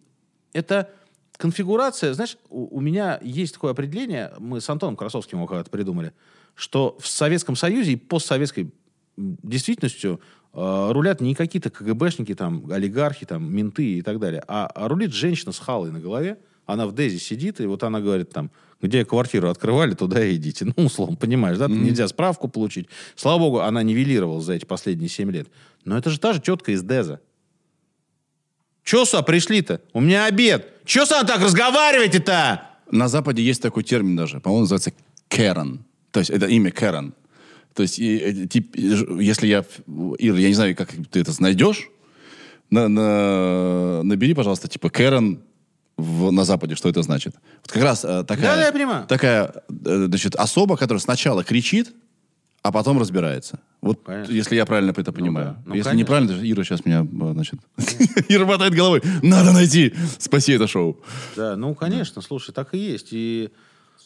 это конфигурация, знаешь, у, у меня есть такое определение, мы с Антоном Красовским его когда-то придумали, что в Советском Союзе и постсоветской действительностью э, рулят не какие-то КГБшники, там, олигархи, там, менты и так далее, а, а рулит женщина с халой на голове, она в Дези сидит, и вот она говорит там, где квартиру открывали, туда и идите. Ну, условно, понимаешь, да? Нельзя справку получить. Слава богу, она нивелировалась за эти последние 7 лет. Но это же та же тетка из Деза. Че сюда пришли-то? У меня обед. Че с вами так разговариваете-то? На Западе есть такой термин даже, по-моему, называется Кэрон. То есть это имя Кэрон. То есть и, э, тип- и ж- если я... Ир, я не знаю, как ты это найдешь, на, на- набери, пожалуйста, типа Кэрон в- на Западе, что это значит. Вот как раз э, такая... Да, я понимаю. Такая, э, значит, особа, которая сначала кричит, а потом разбирается. Вот Конечно. если я правильно это понимаю. да. Ну, если конечно. неправильно, то Ира сейчас меня, э, значит... Ира мотает головой. Надо найти. Спаси это шоу. Да, ну, конечно, слушай, так и есть. И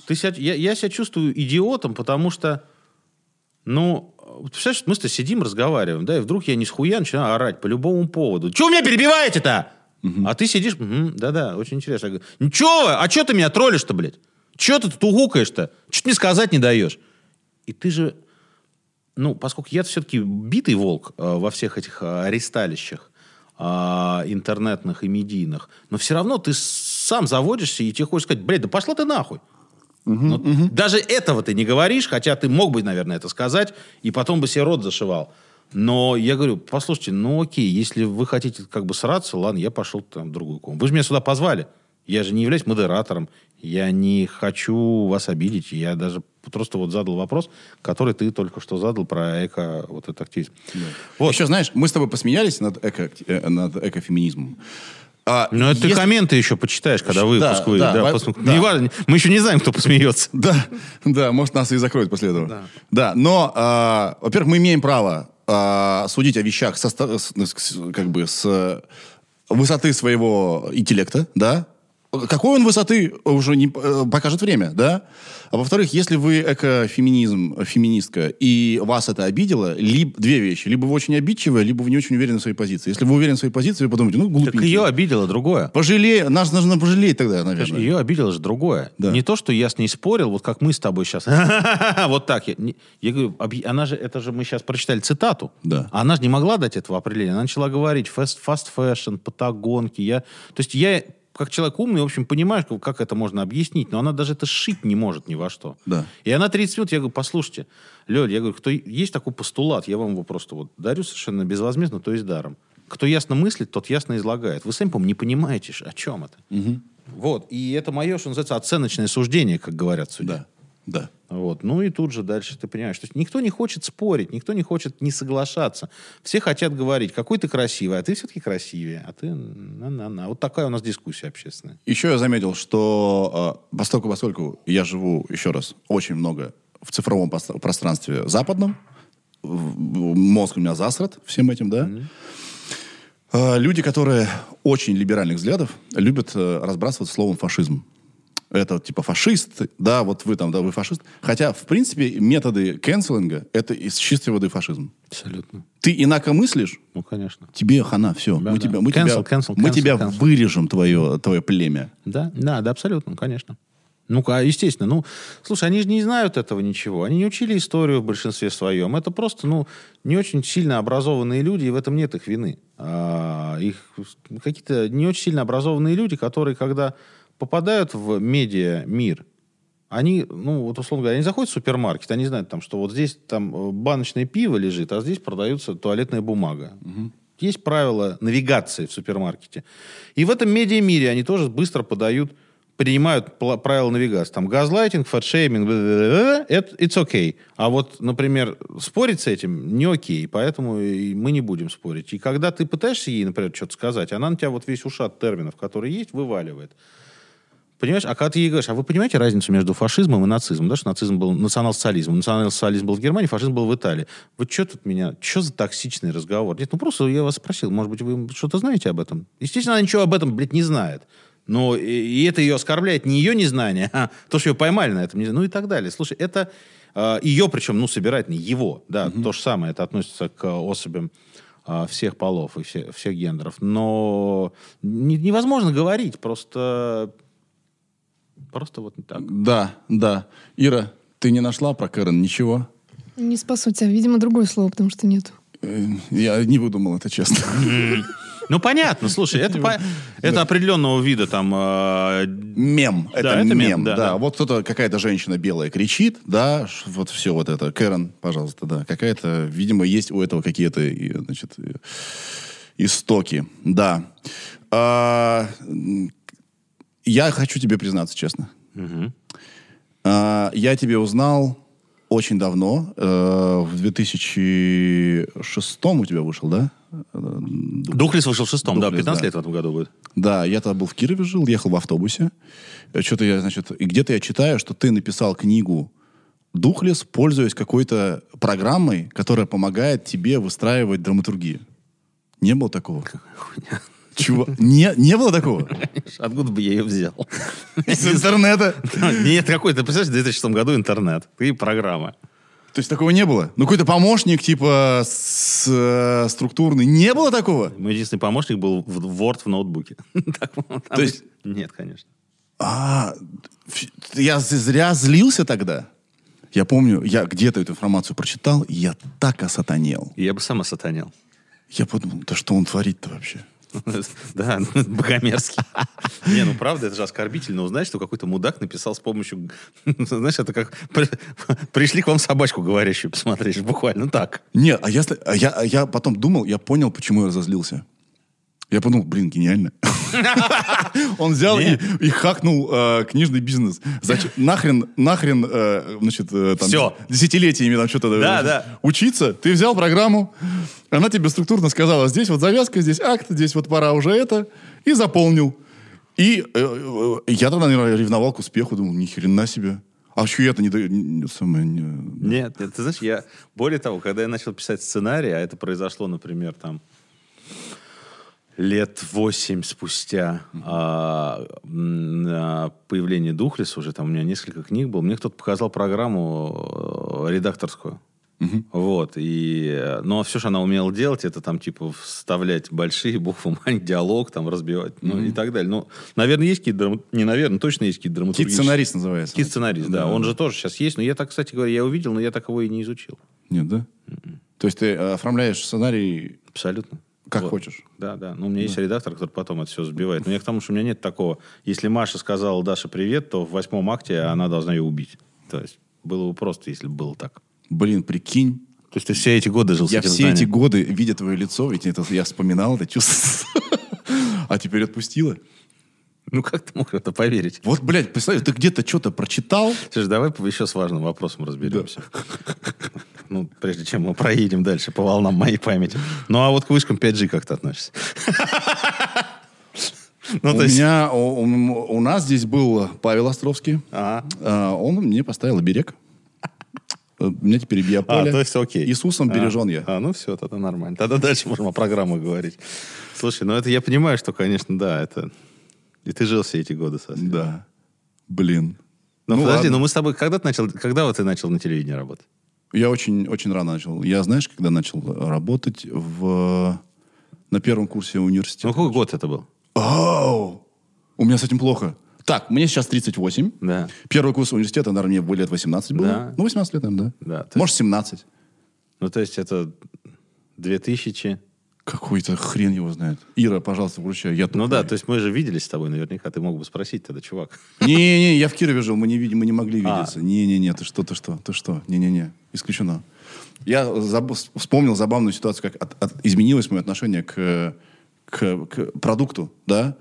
ты себя, я, я себя чувствую идиотом, потому что, ну, представляешь, мы-то сидим, разговариваем, да, и вдруг я не с хуя начинаю орать по любому поводу. Чего меня перебиваете-то? А ты сидишь, «Мгм, да-да, очень интересно. Я говорю, ничего, а что ты меня троллишь-то, блядь? Чего ты тут угукаешь-то? Ты мне сказать не даешь? И ты же, ну, поскольку я все-таки битый волк э, во всех этих э, аресталищах э, интернетных и медийных, но все равно ты сам заводишься, и тебе хочется сказать, блядь, да пошла ты нахуй. Ну, Даже этого ты не говоришь, хотя ты мог бы, наверное, это сказать, и потом бы себе рот зашивал. Но я говорю, послушайте, ну окей, если вы хотите как бы сраться, ладно, я пошел там в другую комнату. Вы же меня сюда позвали. Я же не являюсь модератором. Я не хочу вас обидеть. Я даже просто вот задал вопрос, который ты только что задал про эко вот этот активизм. Вот. Еще, знаешь, мы с тобой посмеялись над, эко, э, над экофеминизмом. А Ну, это ты если- комменты еще почитаешь, когда выпуск Да, выйдет. да, Да, во- посмотри. да. Не важно, мы еще не знаем, кто посмеется. Да, да, может, нас и закроют после этого. Да, но, а, во-первых, мы имеем право а, судить о вещах со, с- как бы с высоты своего интеллекта, да? Какой он высоты уже не э, покажет время, да? А во-вторых, если вы экофеминизм, феминистка, и вас это обидело, либо две вещи. Либо вы очень обидчивая, либо вы не очень уверены в своей позиции. Если вы уверены в своей позиции, вы подумаете, ну, Так глупенький. ее обидело другое. Пожалей, нас нужно пожалеть тогда, наверное. Ее обидело же другое. Да. Не то, что я с ней спорил, вот как мы с тобой сейчас. Вот так. Я, говорю, она же, это же мы сейчас прочитали цитату. Да. Она же не могла дать этого определения. Она начала говорить fashion, патагонки. Я, то есть я, как человек умный, в общем, понимаю, как- это можно объяснить, но она даже это шить не может ни во что. Да. И она 30 минут, я говорю, послушайте, Лёль, я говорю, кто, есть такой постулат, я вам его просто вот дарю совершенно безвозмездно, то есть даром. Кто ясно мыслит, тот ясно излагает. Вы сами, по-моему, не понимаете, о чем это. Вот. И это мое, что называется, оценочное суждение, как говорят судьи. Да, да. Вот. Ну и тут же дальше ты понимаешь. То есть никто не хочет спорить, никто не хочет не соглашаться. Все хотят говорить, какой ты красивый, а ты все-таки красивее. А ты... на-на-на. Вот такая у нас дискуссия общественная. Еще я заметил, что э, поскольку, поскольку я живу, еще раз, очень много в цифровом пространстве западном, мозг у меня засрат всем этим, да, э, люди, которые очень либеральных взглядов, любят э, разбрасываться словом фашизм. Это типа фашист, да, вот вы там, да, вы фашист. Хотя, в принципе, методы канцелинга — это из чистой воды фашизм. Абсолютно. Ты инакомыслишь, Ну, конечно. тебе хана, все. Да, мы да. тебя, мы Cancel, тебя, cancel, мы cancel, тебя cancel. вырежем, твое, твое племя. Да, да, да, абсолютно, конечно. Ну, ка- естественно. Ну, слушай, они же не знают этого ничего. Они не учили историю в большинстве своем. Это просто, ну, не очень сильно образованные люди, и в этом нет их вины. А, их какие-то не очень сильно образованные люди, которые, когда попадают в медиа мир, они, ну, вот условно говоря, они заходят в супермаркет, они знают там, что вот здесь там э, баночное пиво лежит, а здесь продается туалетная бумага. Есть правила навигации в супермаркете. И в этом медиа-мире они тоже быстро подают принимают правила навигации. Там газлайтинг, фэтшейминг, это it's okay. А вот, например, спорить с этим не окей, поэтому и мы не будем спорить. И когда ты пытаешься ей, например, что-то сказать, она на тебя вот весь ушат терминов, которые есть, вываливает. Понимаешь, а когда ты ей говоришь, а вы понимаете разницу между фашизмом и нацизмом? Да, что нацизм был национал-социализм, национал-социализм был в Германии, фашизм был в Италии. Вы что тут меня, что за токсичный разговор? Нет, ну просто я вас спросил, может быть, вы что-то знаете об этом? Естественно, она ничего об этом, блядь, не знает. Но и, это ее оскорбляет не ее незнание, а то, что ее поймали на этом, ну и так далее. Слушай, это э, ее, причем, ну, собирает не его, да, то же самое, это относится к особям а, всех полов и все- всех гендеров. Но не- невозможно говорить, просто Просто вот так. Да, да. Ира, ты не нашла про Кэрон ничего? Не спасу тебя. Видимо, другое слово, потому что нет. Э, Я не выдумал это, честно. Ну, понятно, слушай, это, по- это определенного вида там... э, Мем. Это, это мем, мем, да. да, да. Вот кто-то, какая-то женщина белая кричит, да, вот все вот это. Кэрон, пожалуйста, да. Какая-то, видимо, есть у этого какие-то, значит, истоки. Да. А, я хочу тебе признаться, честно. мгм. А, я тебе узнал очень давно, э, в 2006 у тебя вышел, да? Духлес вышел в шестом, да, Духлес, 15 да. лет в этом году будет. Да, я тогда был в Кирове жил, ехал в автобусе. Что-то я, значит, и где-то я читаю, что ты написал книгу Духлес, пользуясь какой-то программой, которая помогает тебе выстраивать драматургию. Не было такого? Чего? Не, не было такого? Откуда бы я ее взял? Из интернета? Нет, какой, ты представляешь, в 2006 году интернет и программа. То есть такого не было? Ну, какой-то помощник, типа, с, э, структурный. Не было такого? Мой единственный помощник был в Word в ноутбуке. То есть- Нет, конечно. А, я зря злился тогда. Я помню, я где-то эту информацию прочитал, и я так осатанел. Я бы сам осатанел. Я подумал, да что он творит-то вообще? Да, богомерзкий. Не, ну правда, это же оскорбительно узнать, что какой-то мудак написал с помощью... Знаешь, это как... при- Пришли к вам собачку говорящую посмотреть, буквально так. Нет, а я, а я, а я потом думал, я понял, почему я разозлился. Я подумал, блин, гениально. Он взял и, Нет. и хакнул э, книжный бизнес. Зачем? Нахрен, нахрен, э, значит, э, там, Всё. десятилетиями там что-то Да, э, да. учиться. Ты взял программу, она тебе структурно сказала, здесь вот завязка, здесь акт, здесь вот пора уже это, и заполнил. И э, э, я тогда, наверное, ревновал к успеху, думал, ни хрена себе. А что я-то не... до- не- самое, не- Нет, нет, ты знаешь, я... Более того, когда я начал писать сценарий, а это произошло, например, там лет восемь спустя а, на появление Духлиса, уже там у меня несколько книг было, мне кто-то показал программу э, редакторскую. Вот, и, э, но все, что она умела делать, это там, типа, вставлять большие буквы, диалог, там, разбивать, ну, и так далее. Ну, наверное, есть какие-то, не наверное, точно есть какие-то драматургические... Кит-сценарист называется. Кит-сценарист, да. Он же тоже сейчас есть, но я так, кстати говоря, я увидел, но я так его и не изучил. Нет, да? То есть ты э, оформляешь сценарий Абсолютно. Как Вот. хочешь? Да, да. Ну, у меня есть редактор, который потом это все сбивает. Но я к тому, что у меня нет такого. Если Маша сказала Даше привет, то в восьмом акте она должна ее убить. То есть было бы просто, если бы было так. Блин, прикинь. То есть ты все эти годы жил с Я этим все эти знанием. годы, видя твое лицо, ведь это я вспоминал это чувство. А теперь отпустила. Ну, как ты мог в это поверить? Вот, блядь, представь, ты где-то что-то прочитал. Слушай, давай еще с важным вопросом разберемся. Ну, прежде чем мы проедем дальше по волнам моей памяти. Ну, а вот к вышкам 5G как ты относишься? Ну, У есть... меня, у, у- у нас здесь был Павел Островский. Ага. А, Он мне поставил оберег. У меня теперь А, биополе. то есть окей. Иисусом А, бережен я. А, ну все, тогда нормально. Тогда дальше можем о программах говорить. Слушай, ну это я понимаю, что, конечно, да, это... И ты жил все эти годы совсем. Да. Блин. Но Ну подожди, ладно. ну мы с тобой... Когда ты начал... Когда вот ты начал на телевидении работать? Я очень, очень рано начал. Я, знаешь, когда начал работать в, на первом курсе университета. Ну какой год это был? Оу! У меня с этим плохо. Так, мне сейчас 38. Да. Первый курс университета, наверное, мне было лет 18 было. Да. Ну, 18 лет, наверное, да. Да, Может, 17. Ну то есть это 2000... Какой-то хрен его знает. Ира, пожалуйста, вручай. Я Ну да, то есть мы же виделись с тобой наверняка. Ты мог бы спросить тогда, чувак. Не-не-не, я в Кирове жил, мы не, видим, мы не могли А. видеться. Не-не-не, ты что, ты что, ты что? Не-не-не, исключено. Я заб- вспомнил забавную ситуацию, как от- от- изменилось мое отношение к, к, к продукту, да.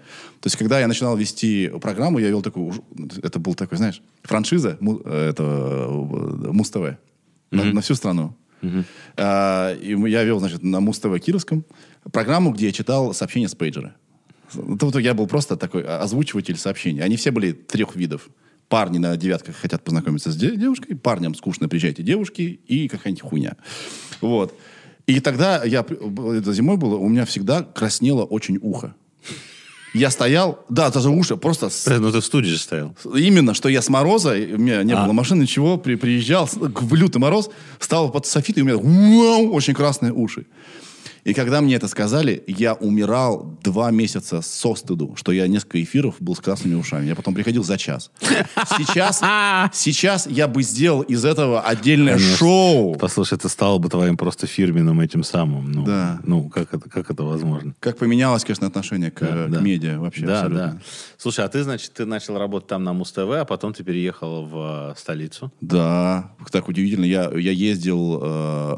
То есть, когда я начинал вести программу, я вел такую, это был такой, знаешь, франшиза му- э, этого Муз-ТВ на, на всю страну. А, и я вел, значит, на Муз-ТВ Кировском программу, где я читал сообщения с пейджера. Тут я был просто такой озвучиватель сообщений. Они все были трех видов. Парни на девятках хотят познакомиться с де- девушкой, парням скучно приезжайте девушки и какая-нибудь хуйня. Вот. И тогда я, это зимой было, у меня всегда краснело очень ухо. Я стоял, да, даже уши, просто с- Ну, ты в студии же стоял. Именно, что я с мороза, у меня не А. было машины, ничего, при, приезжал в лютый мороз, стал под софит, и у меня вау, очень красные уши. И когда мне это сказали, я умирал два месяца со стыду, что я несколько эфиров был с красными ушами. Я потом приходил за час. Сейчас, сейчас я бы сделал из этого отдельное Конечно. шоу. Послушай, это стало бы твоим просто фирменным этим самым. Ну, Да. ну как, это, как это возможно? Как поменялось, конечно, отношение к, Да, к да. медиа вообще Да, абсолютно. да. Слушай, а ты, значит, ты начал работать там на Муз-ТВ, а потом ты переехал в э, столицу. Да, так удивительно. Я, я ездил э,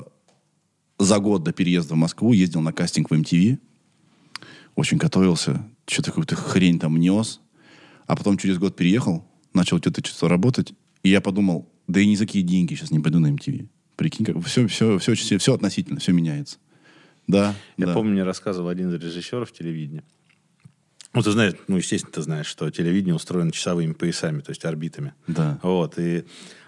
за год до переезда в Москву, ездил на кастинг в MTV. Очень готовился. Что-то какую-то хрень там нес. А потом через год переехал, начал что-то что работать. И я подумал, да и ни за какие деньги сейчас не пойду на MTV. Прикинь, как все, все, все, все, все относительно, все меняется. Да, Я да. помню, мне рассказывал один из режиссеров телевидения. Ну, ты знаешь, ну, естественно, ты знаешь, что телевидение устроено часовыми поясами, то есть орбитами. Да. Вот, и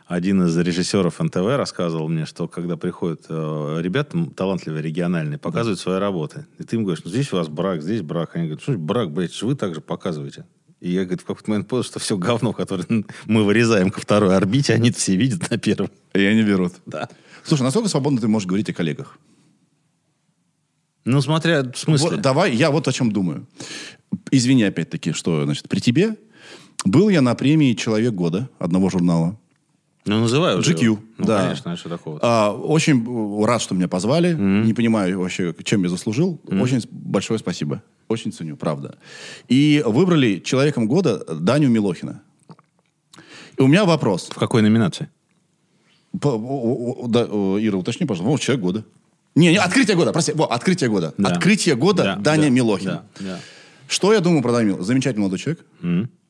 один из режиссеров НТВ рассказывал мне, что когда приходят э, ребята талантливые, региональные, показывают свои работы, и ты им говоришь, ну, здесь у вас брак, здесь брак. Они говорят, что значит брак, блядь, что вы так же показываете? И я, говорит, в какой-то момент понял, что все говно, которое мы вырезаем ко второй орбите, они все видят на первом. И они берут. Да. Слушай, насколько свободно ты можешь говорить о коллегах? Ну, смотря, в смысле... Вот, давай, я вот о чем думаю. Извини опять-таки, что, значит, при тебе был я на премии «Человек года» одного журнала. Ну, называй уже GQ, его. Ну, да. конечно, а что такого? А, очень рад, что меня позвали. Не понимаю вообще, чем я заслужил. Очень с- большое спасибо. Очень ценю, правда. И выбрали «Человеком года» Даню Милохина. И у меня вопрос. В какой номинации? По- о- о- да, о, Ира, уточни, пожалуйста. Вот «Человек года». Не, не, «Открытие года», прости. Во, «Открытие года». Да. «Открытие года» Да, Даня да, Милохин. Да, да. Что я думаю про Даню Милохина? Замечательный молодой человек.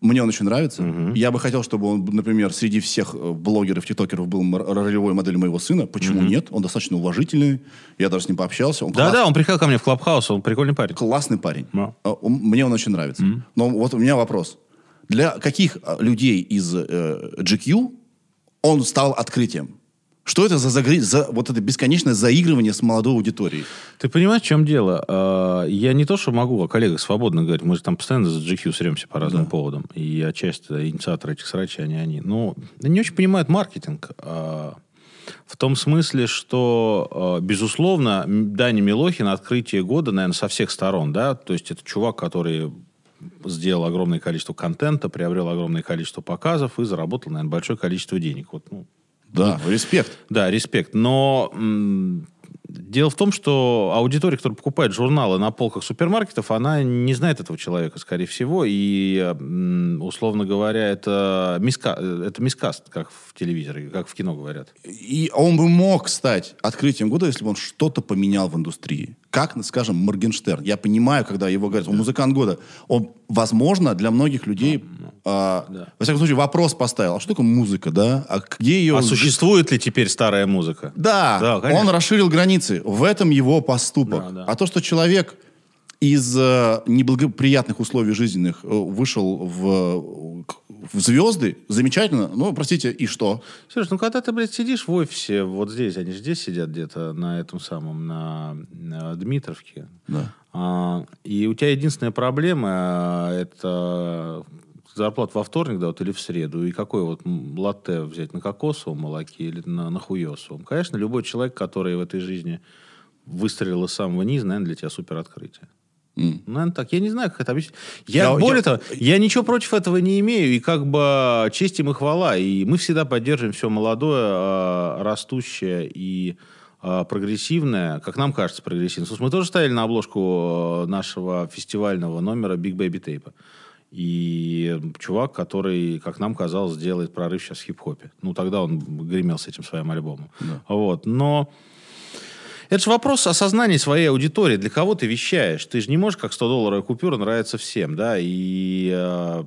Мне он очень нравится. Я бы хотел, чтобы он, например, среди всех э, блогеров, тиктокеров был ролевой моделью моего сына. Почему нет? Он достаточно уважительный. Я даже с ним пообщался. Он класс- Да-да, он приходил ко мне в Клабхаус, он прикольный парень. классный парень. Он- Мне он очень нравится. Но вот у меня вопрос. Для каких а, людей из э, GQ он стал открытием? Что это за, загри- за вот это бесконечное заигрывание с молодой аудиторией? Ты понимаешь, в чем дело? А, Я не то, что могу о коллегах свободно говорить, мы же там постоянно за GQ сремся по разным поводам. И отчасти инициаторы этих срачей, они, они. Ну, не очень понимают маркетинг. а, В том смысле, что, а, безусловно, Даня Милохин открытие года, наверное, со всех сторон, да, то есть это чувак, который сделал огромное количество контента, приобрел огромное количество показов и заработал, наверное, большое количество денег. Вот, ну, Да, респект. да, респект. Но дело в том, что аудитория, которая покупает журналы на полках супермаркетов, она не знает этого человека, скорее всего. И, условно говоря, это, миска, это мискаст, как в телевизоре, как в кино говорят. И он бы мог стать открытием года, если бы он что-то поменял в индустрии. Как, ну, скажем, Моргенштерн. Я понимаю, когда его говорят, он музыкант года. Он, возможно, для многих людей, а, во всяком случае, вопрос поставил. А что такое музыка, да? А где ее... А существует ли теперь старая музыка? Да, Да, конечно. он расширил границы. В этом его поступок. Да, да. А то, что человек из э, неблагоприятных условий жизненных э, вышел в, в звезды, замечательно. Ну, простите, и что? Слушай, ну когда ты, блядь, сидишь в офисе, вот здесь, они же здесь сидят где-то на этом самом, на, на Дмитровке. Да. А, и у тебя единственная проблема а, это зарплата во вторник, да, вот, или в среду. И какой вот латте взять, на кокосовом молоке или на, на хуесовом? Конечно, любой человек, который в этой жизни выстрелил из самого низа, наверное, для тебя супер открытие. Ну, Наверное, так. Я не знаю, как это объяснить. Я, Я- более я- того, я ничего против этого не имею. И как бы честь им и хвала. И мы всегда поддерживаем все молодое, а, растущее и а, прогрессивное, как нам кажется, прогрессивное. Слушай, мы тоже ставили на обложку а, нашего фестивального номера Big Baby Tape. И чувак, который, как нам казалось, сделает прорыв сейчас в хип-хопе. Ну, тогда он гремел с этим своим альбомом. Вот. Но Это же вопрос осознания своей аудитории. Для кого ты вещаешь? Ты же не можешь, как 100-долларовая купюра, нравится всем, да? И, э,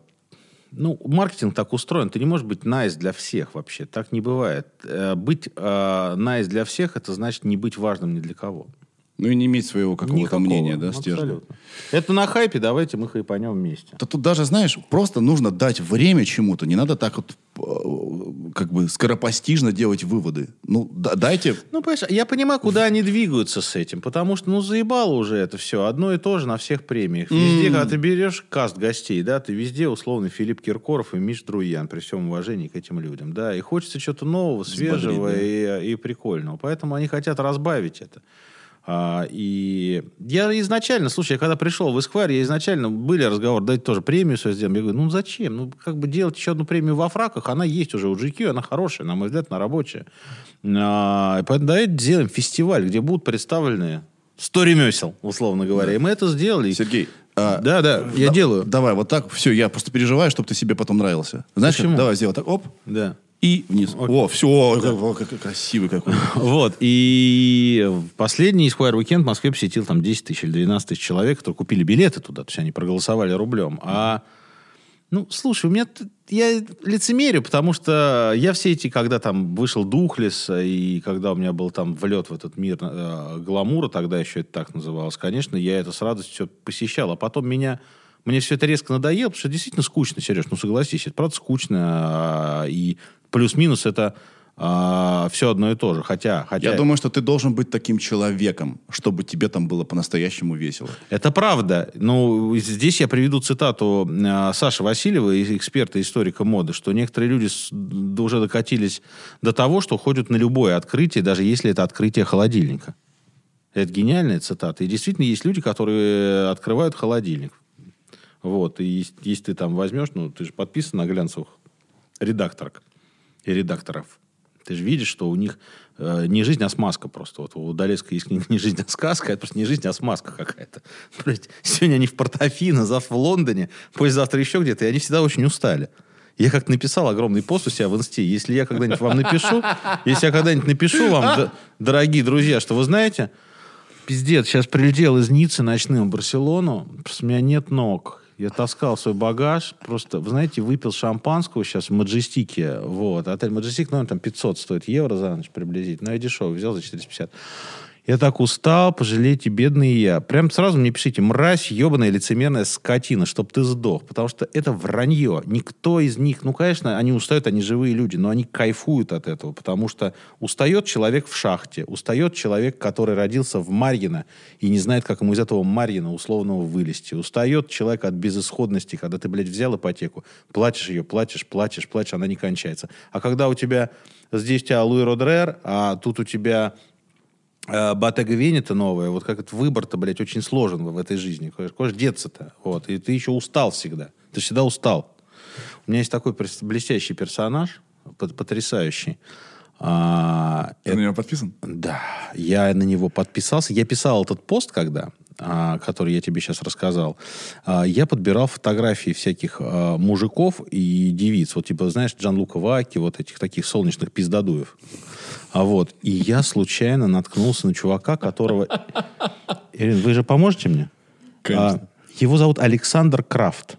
ну, маркетинг так устроен. Ты не можешь быть nice для всех вообще. Так не бывает. Э, быть э, nice для всех, это значит не быть важным ни для кого. Ну и не иметь своего какого-то мнения, да, стержня. Абсолютно. Это на хайпе, давайте мы хайпанем вместе. Да тут даже, знаешь, просто нужно дать время чему-то. Не надо так вот э, как бы скоропостижно делать выводы. Ну, да- дайте... Ну, понимаешь, я понимаю, куда они двигаются с этим, потому что, ну, заебало уже это все. Одно и то же на всех премиях. Везде, когда ты берешь каст гостей, да, ты везде, условно, Филипп Киркоров и Миш Друян, при всем уважении к этим людям, да, и хочется чего-то нового, свежего и, и прикольного. Поэтому они хотят разбавить это. А, и я изначально, слушай, я когда пришел в Esquire, я изначально были разговоры, дать тоже премию свою сделаем. Я говорю, ну зачем? Ну, как бы делать еще одну премию во фраках, она есть уже у GQ, она хорошая, на мой взгляд, она рабочая. А, поэтому давайте сделаем фестиваль, где будут представлены 100 ремесел, условно говоря. И мы это сделали. Сергей, а, Да, да, я да- делаю. Давай, вот так, все, я просто переживаю, чтобы ты себе потом нравился. Знаешь? Почему? давай сделай так, оп, Да. И вниз. О, все, о, как- о, какой красивый какой. Вот, и последний Esquire Weekend в Москве посетил там 10 тысяч или 12 тысяч человек, которые купили билеты туда, то есть они проголосовали рублем. А, ну, слушай, у меня... Я лицемерю, потому что я все эти, когда там вышел Духлес, и когда у меня был там влет в этот мир э, гламура, тогда еще это так называлось, конечно, я это с радостью посещал. А потом меня... Мне все это резко надоело, потому что действительно скучно, Сереж, ну согласись, это правда скучно. а, И плюс-минус это все одно и то же. Хотя, хотя Я думаю, что ты должен быть таким человеком, чтобы тебе там было по-настоящему весело. Это правда. Ну, здесь я приведу цитату э, Саши Васильева, и- эксперта, историка моды, что некоторые люди уже докатились до того, что ходят на любое открытие, даже если это открытие холодильника. Это гениальная цитата. И действительно есть люди, которые открывают холодильник. Вот. И ес- если ты там возьмешь, ну, ты же подписан на глянцевых редакторок и редакторов. Ты же видишь, что у них э, не жизнь, а смазка просто. Вот у Долецка есть книга «Не жизнь, а сказка». Это просто не жизнь, а смазка какая-то. Сегодня они в Портофино, завтра в Лондоне, послезавтра еще где-то, и они всегда очень устали. Я как-то написал огромный пост у себя в инсте. Если я когда-нибудь вам напишу, если я когда-нибудь напишу вам, дорогие друзья, что вы знаете, пиздец, сейчас прилетел из Ниццы ночным в Барселону, у меня нет ног. Я таскал свой багаж, просто, вы знаете, выпил шампанского сейчас в Маджестике, вот, отель Маджестик, ну, там 500 стоит евро за ночь приблизительно, но я дешевый, взял за 450. Я так устал, пожалейте, бедный я. Прям сразу мне пишите, мразь, ебаная лицемерная скотина, чтоб ты сдох. Потому что это вранье. Никто из них, ну, конечно, они устают, они живые люди, но они кайфуют от этого. Потому что устает человек в шахте, устает человек, который родился в Марьино и не знает, как ему из этого Марьина условного вылезти. Устает человек от безысходности, когда ты, блядь, взял ипотеку, платишь ее, платишь, платишь, платишь, она не кончается. А когда у тебя здесь у тебя Луи Родрер, а тут у тебя э, Bottega Veneta новая, вот как этот выбор-то, блядь, очень сложен в, этой жизни. Куда куда ж деться-то? Вот. И ты еще устал всегда. Ты всегда устал. У меня есть такой блестящий персонаж, пот- потрясающий. А, Ты на него подписан? да, я на него подписался. Я писал этот пост, когда, а, который я тебе сейчас рассказал. А, я подбирал фотографии всяких а, мужиков и девиц. Вот типа, знаешь, Джан Лука Ваки, вот этих таких солнечных пиздадуев. А вот, и я случайно наткнулся на чувака, которого... Ирина, вы же поможете мне? Конечно. А, его зовут Александр Крафт.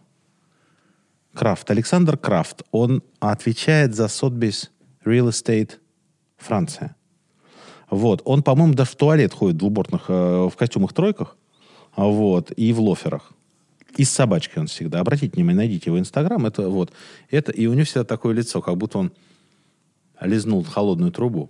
Крафт. Александр Крафт. Он отвечает за Сотбис Real Estate Франция. Вот. Он, по-моему, даже в туалет ходит в двубортных, э, в костюмах-тройках. А Вот. И в лоферах. И с собачкой он всегда. Обратите внимание, найдите его инстаграм. Это вот. Это, и у него всегда такое лицо, как будто он лизнул холодную трубу.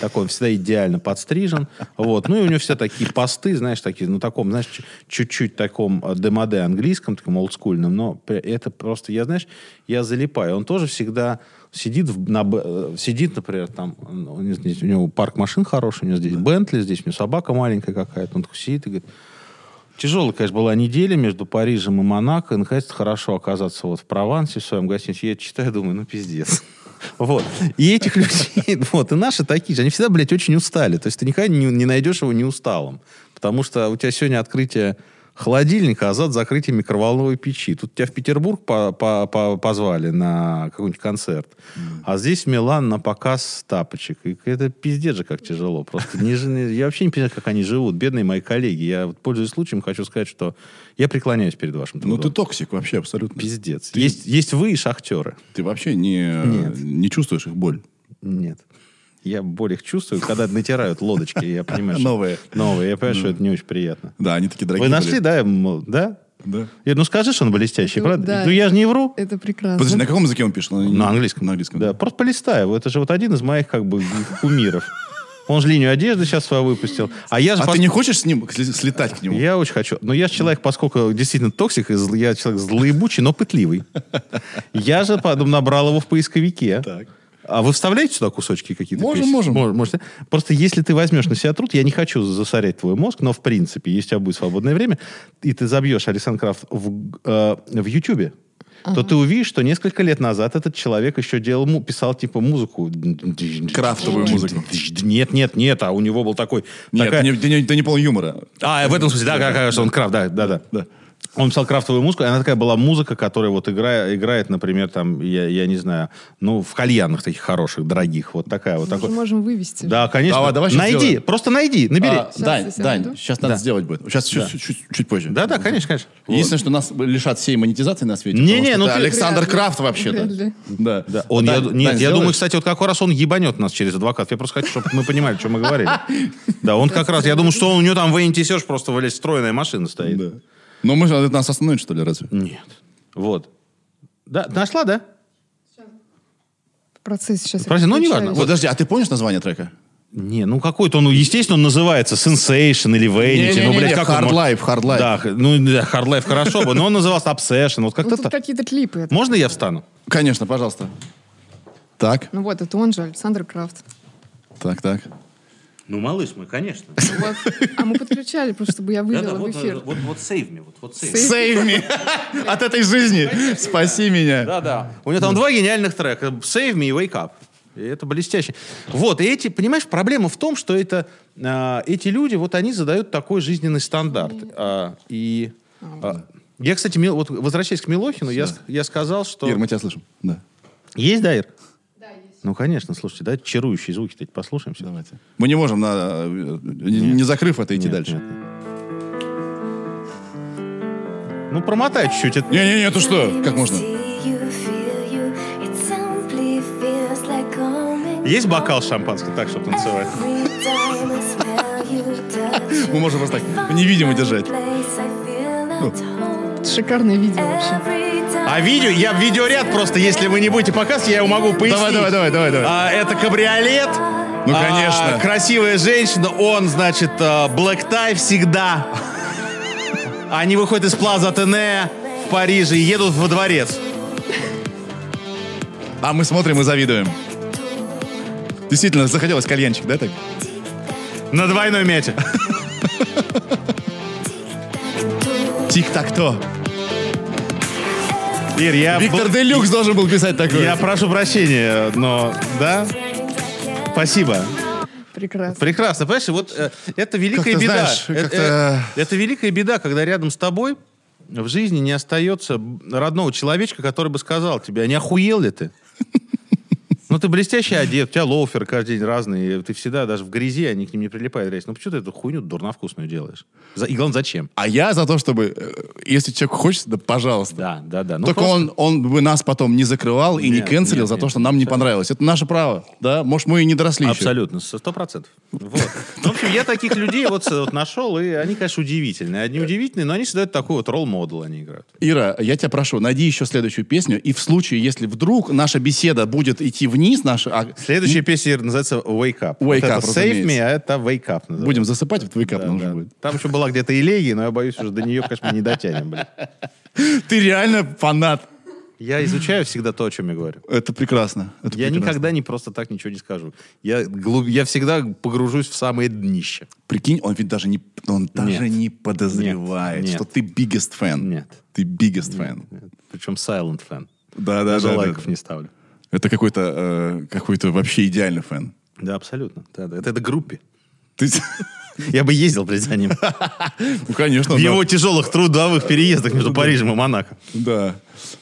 Такой он всегда идеально подстрижен. Вот. Ну и у него все такие посты, знаешь, такие, ну таком, знаешь, чуть- чуть-чуть таком э, демоде английском, таком олдскульном, но это просто, я, знаешь, я залипаю. Он тоже всегда сидит, в- на, э, сидит, например, там, ну, у него здесь- у него парк машин хороший, у него здесь Бентли, здесь у него собака маленькая какая-то. Он такой сидит и говорит, Тяжелая, конечно, была неделя между Парижем и Монако. И, наконец-то, хорошо оказаться вот в Провансе, в своем гостинице. Я читаю, думаю, ну, пиздец. Вот. И этих людей, вот, и наши такие же, они всегда, блядь, очень устали. То есть ты никогда не, не найдешь его не усталым. Потому что у тебя сегодня открытие холодильника, а зад закрытия микроволновой печи. Тут тебя в Петербург по- по- по- позвали на какой-нибудь концерт, а здесь в Милан на показ тапочек. И это пиздец же как тяжело. Просто не, я вообще не понимаю, как они живут, бедные мои коллеги. Я, вот, пользуясь случаем, хочу сказать, что я преклоняюсь перед вашим Ну, трудом. ты токсик вообще абсолютно. Пиздец. Есть, есть вы и шахтеры. Ты вообще не, Нет. не чувствуешь их боль. Нет. Я боль их чувствую, когда натирают лодочки, я понимаю, что... Новые. Новые. Я понимаю, что это не очень приятно. Да, они такие дорогие. Вы нашли, да? Да? Да. Я, ну скажи, что он блестящий, Ну, правда? да. Ну я же не вру. Это прекрасно. Подожди, на каком языке он пишет? На английском. На английском. Да, просто полистай его. Это же вот один из моих как бы кумиров. Он же линию одежды сейчас свою выпустил. А я же А пос- ты не хочешь с ним слетать к нему? Я очень хочу. Но я же человек, поскольку действительно токсик, я человек злоебучий, но пытливый. Я же потом набрал его в поисковике. Так. А вы вставляете сюда кусочки какие-то? Можем, песен? можем. Мож- Можете. Просто если ты возьмешь на себя труд, я не хочу засорять твой мозг, но в принципе, если у тебя будет свободное время, и ты забьешь Александр Крафт в, э, в Ютубе, то ты увидишь, что несколько лет назад этот человек еще делал, му- писал типа музыку. Крафтовую музыку. Нет, нет, нет, а у него был такой... Нет, такая- ты, не, ты не- ты не пол юмора. а, в этом смысле, да, как, как, что он крафт, да, да, да. Да. Он писал крафтовую музыку, и она такая была музыка, которая вот играет, играет например, там, я, я не знаю, ну, в кальянах таких хороших, дорогих, вот такая вот. Мы же такой. можем вывести. Да, конечно. Давай, давай найди, сделаем. просто найди, набери. А, Сейчас Дань, Дань, найду. сейчас надо Да. сделать будет. Сейчас чуть, чуть, чуть, чуть позже. Да, да, конечно, конечно. Единственное, что нас лишат всей монетизации на свете. Не-не, ну ты- Александр Вряд. Крафт вообще-то. Да. Да. Он, Дань, я, Дань, нет, я сделаешь? думаю, кстати, вот как раз он ебанет нас через адвокат. Я просто хочу, чтобы мы понимали, что мы говорили. Да, он как раз, я думаю, что у него там в просто вылез встроенная машина стоит. Но мы же это нас остановит, что ли, разве? Нет. Вот. Да, нашла, да? В процессе сейчас. я Прости, ну, неважно. Подожди, а ты помнишь название трека? Не, ну какой-то он, ну, естественно, он называется Sensation или Vanity. ну, блядь, Не-не-не, как он Hard может- Life, Hard Life. Да, ну, да, Hard Life хорошо бы, но он назывался Obsession. Вот Ну, как-то тут так. какие-то клипы. это. Можно я встану? Конечно, пожалуйста. Так, Ну вот, это он же, Александр Крафт. так, так. Ну, малыш мой, конечно. Вот. А мы подключали, просто чтобы я вывела в эфир. вот, вот save me, вот, вот save. Save me от этой жизни. Спаси меня. Да, да. У него там два гениальных трека. Save me и Wake Up. И это блестяще. Вот, и эти, понимаешь, проблема в том, что это, а, эти люди, вот они задают такой жизненный стандарт. А, и а, я, кстати, Мил- вот возвращаясь к Милохину, я, я сказал, что... Ир, мы тебя слышим. Да. Есть, да, Ир? Ну, конечно, слушайте, да, чарующие звуки-то эти послушаем все. Давайте. Мы не можем, на, э, не, не закрыв это, идти Нет, дальше. нет. Ну, промотай чуть-чуть. это- Не-не-не, ты что? Как можно? Есть бокал шампанского, так, чтобы танцевать? Мы можем просто так невидимо держать. Шикарное видео вообще. А видео, я видеоряд просто, если вы не будете показывать, я его могу пояснить. Давай, давай, давай, давай, давай. А, это кабриолет. Ну, А, конечно. красивая женщина, он, значит, а, black tie всегда. Они выходят из Плаза Атене в Париже и едут во дворец. А мы смотрим и завидуем. Действительно, захотелось кальянчик, да, так? На двойной мете. Тик-так-то. Ир, я, Виктор бл- Делюкс должен был писать такое. я прошу прощения, но да, спасибо. Прекрасно. Прекрасно, понимаешь, вот э, это великая Как-то, беда. знаешь, Э, как-то- э, это великая беда, когда рядом с тобой в жизни не остается родного человечка, который бы сказал тебе, а не охуел ли ты? Ну, ты блестящий одет, у тебя лоуфер каждый день разные, ты всегда даже в грязи, они к ним не прилипают грязь. Ну, почему ты эту хуйню дурновкусную делаешь? За- И главное, зачем? А я за то, чтобы, э, если человек хочет, да пожалуйста. Да, да, да. Ну, Только просто- он, он бы нас потом не закрывал и не Нет, канцелил нет, за то, нет, что нам не понравилось. Это наше право, да? Может, мы и не доросли. Абсолютно, сто процентов. Вот. В общем, я таких людей вот, вот нашел, и они, конечно, удивительные. Одни удивительные, но они создают такой вот ролл-модел, они играют. Ира, я тебя прошу, найди еще следующую песню, и в случае, если вдруг наша беседа будет идти вниз, наша, а Следующая песня называется Wake Up. Wake вот это Up, Save Me, а это Wake Up. называется. будем засыпать, вот вейкап Да, нужно да. будет. Там еще была где-то элегия, но я боюсь, уже до нее, конечно, не дотянем. блин. Ты реально фанат. Я изучаю всегда то, о чем я говорю. Это прекрасно. Это Я прекрасно. никогда не просто так ничего не скажу. Я, глуб- я всегда погружусь в самое днище. Прикинь, он ведь даже не, он даже Нет. не подозревает, Нет. что ты biggest fan. Нет. Ты biggest fan. Причем silent fan. Да, да, Даже да, да. лайков не ставлю. Это какой-то э, какой-то вообще идеальный фэн. Да, абсолютно. Да, да. Это, это группе. Ты... Я бы ездил, блядь, за ним. Ну, конечно. В да. его тяжелых трудовых переездах между Парижем и Монако. Да.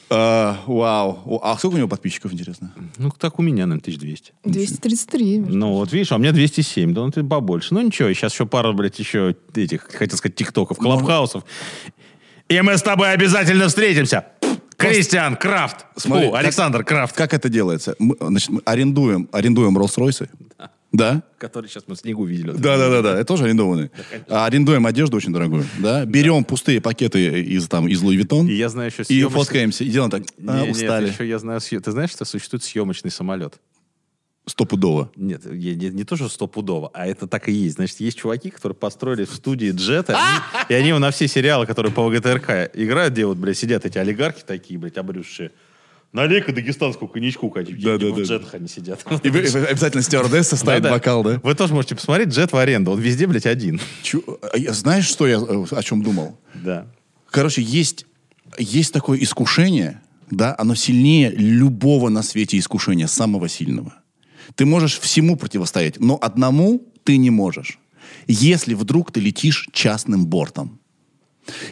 А, Вау. А сколько у него подписчиков, интересно? Ну, так у меня, наверное, 1200. 233. Ну, вот видишь, а у меня 207, да ну ты побольше. Ну, ничего, сейчас еще пара, блядь, еще этих, хотел сказать, тиктоков, клабхаусов. И мы с тобой обязательно встретимся. Кристиан Крафт. Смотри, Фу, как- Александр Крафт. Как это делается? Мы, значит, мы арендуем, арендуем Роллс-Ройсы. Да? Который сейчас мы в снегу видели. Да, да, да, да. Это тоже арендованные. А арендуем одежду очень дорогую. Да? Берем пустые пакеты из там из Louis Vuitton И я знаю еще и съемочный- фоткаемся. И делаем так. А, Не, нет, устали. еще я знаю, ты знаешь, что существует съемочный самолет? Стопудово. Нет, не, не то, что стопудово, а это так и есть. Значит, есть чуваки, которые построили в студии jet, они- и они на все сериалы, которые по ВГТРК играют, где вот, блядь, сидят эти олигархи такие, блядь, обрюзшие. Налей-ка дагестанскую коньячку, какие Да, да, в да. джетах они сидят. И вы- обязательно стюардесса ставит бокал, да? Вы тоже можете посмотреть джет в аренду. Он везде, блядь, один. Чу- а Знаешь, что я э, о чем думал? Да. Короче, есть, есть такое искушение, да, оно сильнее любого на свете искушения, самого сильного. Ты можешь всему противостоять, но одному ты не можешь. Если вдруг ты летишь частным бортом.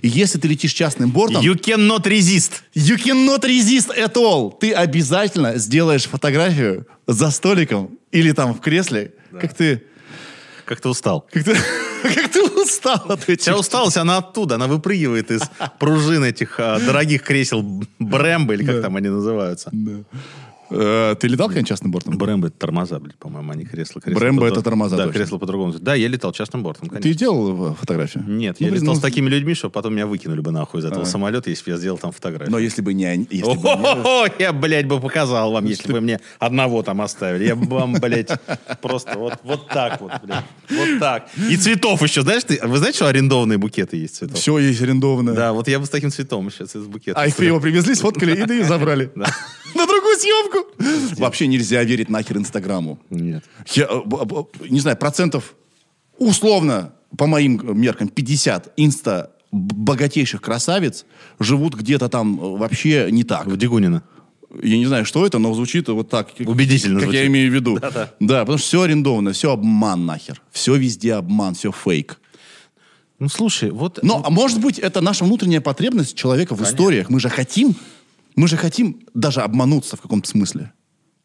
И если ты летишь частным бортом, You cannot resist. you cannot resist at all. Ты обязательно сделаешь фотографию за столиком или там в кресле, как ты, Как ты устал. как ты, как ты устал от этих Вся усталость, она оттуда, она выпрыгивает из пружин этих а, дорогих кресел Брэмбо, или как там они называются. Э, Ты летал, конечно, частным бортом? Брэмбо это тормоза, блядь, по-моему, они кресла. кресла Брэмбо по- это тормоза, Да, точно. кресло по-другому. Да, я летал частным бортом, конечно. Ты делал э, фотографию? Нет, Ну, я блин, летал ну, с такими людьми, что потом меня выкинули бы нахуй из этого А. самолета, если бы я сделал там фотографию. Но если бы не они... если бы не- я, блядь, бы показал вам, если бы мне одного там оставили. Я бы вам, блядь, просто вот, вот так вот, блядь. Вот так. И цветов еще, знаешь, ты, вы знаете, что арендованные букеты есть цветов? Все есть арендованное. Да, вот я бы с таким цветом сейчас из букета. А их его привезли, сфоткали и забрали. На съемку. Вообще нельзя верить нахер Инстаграму. Нет. Я, э, не знаю, процентов условно, по моим меркам, 50 инста богатейших красавиц живут где-то там э, вообще не так. В Дегунина. Я не знаю, что это, но звучит вот так. Убедительно Как я звучит. имею в виду. Да-да. Да, потому что все арендовано, все обман нахер. Все везде обман, все фейк. Ну, слушай, вот... Но, а может быть, это наша внутренняя потребность человека в историях. Мы же хотим, мы же хотим даже обмануться в каком-то смысле.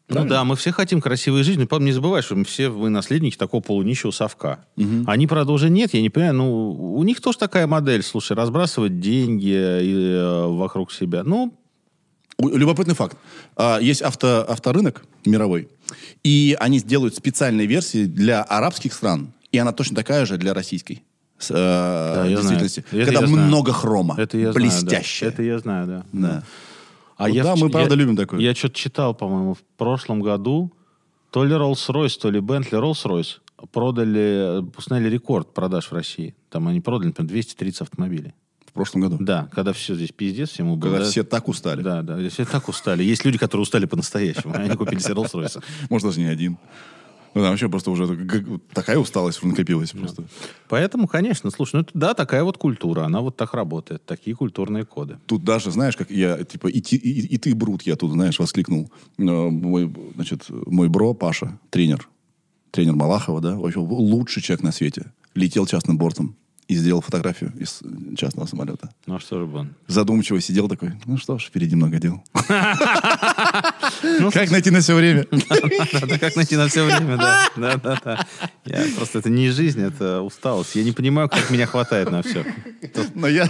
Ну да, мы все хотим красивой жизни. Потом не забывай, что мы все мы наследники такого полунищего совка. Они, правда, уже нет, я не понимаю. Ну, у них тоже такая модель, слушай, разбрасывать деньги э, вокруг себя. Ну, Любопытный факт. А, Есть авто, авторынок мировой, и они сделают специальные версии для арабских стран, и она точно такая же для российской. С, э, да, я знаю. действительности. Это Когда я знаю. много хрома. это я блестящее. знаю. да. Это я знаю, да. Да. А Вот я да, в- мы правда я- любим такое. Я что-то читал, по-моему, в прошлом году, то ли Rolls-Royce, то ли Bentley Rolls-Royce продали, установили рекорд продаж в России. Там они продали, например, 230 автомобилей. В прошлом году. Да, когда все здесь пиздец всему было. Когда да. все так устали. Да, да, все так устали. Есть люди, которые устали по-настоящему. Они купили себе Rolls-Royce. Может, даже не один. Ну, там вообще просто уже такая усталость накопилась просто. Поэтому, конечно, слушай, ну это, да, такая вот культура, она вот так работает, такие культурные коды. Тут даже, знаешь, как я, типа, и, ти- и- и ты, Брут, я тут, знаешь, воскликнул. Э, Мой, значит, мой бро, Паша, тренер, тренер Малахова, да, вообще лучший человек на свете, летел частным бортом и сделал фотографию из частного самолета. Ну а что же бы он? Задумчиво сидел такой, ну что ж, впереди много дел. Ну, Как найти на все время? Да, как найти на все время, да. Да, да, да. Я просто, это не жизнь, это усталость. Я не понимаю, как меня хватает на все. Но я,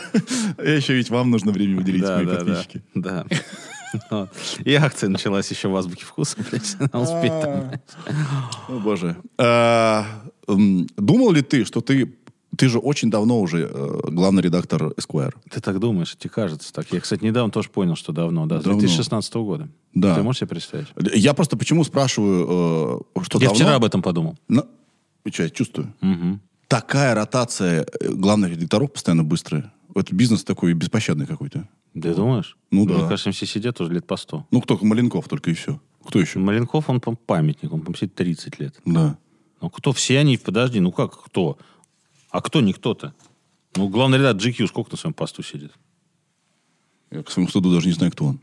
я еще ведь вам нужно время уделить, мои подписчики. Да. Вот. И акция началась еще в азбуке вкуса, блядь, там. О, боже. А, Думал ли ты, что ты... Ты же очень давно уже э, главный редактор Esquire. Ты так думаешь, тебе кажется так. Я, кстати, недавно тоже понял, что давно, да, с Давно. 2016 года. Да. Ты можешь себе представить? Я просто почему спрашиваю, э, что Я давно... вчера об этом подумал. Ну, и что, я чувствую. Мгм. Такая ротация э, главных редакторов постоянно быстрая. Это бизнес такой беспощадный какой-то. Ты думаешь? Ну да. Мне кажется, все сидят уже лет по 100. Ну, кто Маленков только и все. Кто еще? Маленков, он, памятник, он, по-моему, сидит 30 лет. Да. Ну, кто? Все они, подожди, ну как кто? А кто не кто-то? Ну, главный редактор GQ сколько на своем посту сидит? Я к своему стыду даже не знаю, кто он.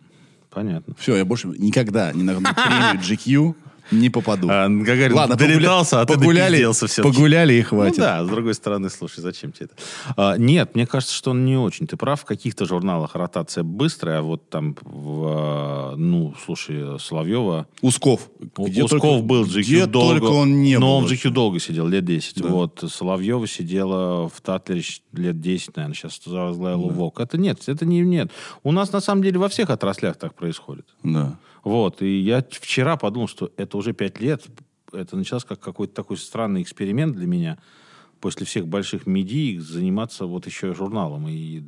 Понятно. Все, я больше никогда не нагну премию GQ Не попаду. А, Гагарин Ладно, долетался, погуля- а ты погуляли, всё-таки. погуляли и Ну хватит. да, с другой стороны, слушай, зачем тебе это? А, нет, мне кажется, что он не очень. Ты прав, в каких-то журналах ротация быстрая, а вот там, в, а, ну, слушай, Соловьева... Усков. Где Усков только- был, GQ где долго. только он не но был. он в. GQ долго сидел, лет 10. Да. Вот. Соловьева сидела в Татлере лет 10, наверное, сейчас возглавила ВОК. Это нет, это не нет. У нас, на самом деле, во всех отраслях так происходит. Да. Вот, и я вчера подумал, что это уже пять лет, это началось как какой-то такой странный эксперимент для меня, после всех больших медий заниматься вот еще и журналом. И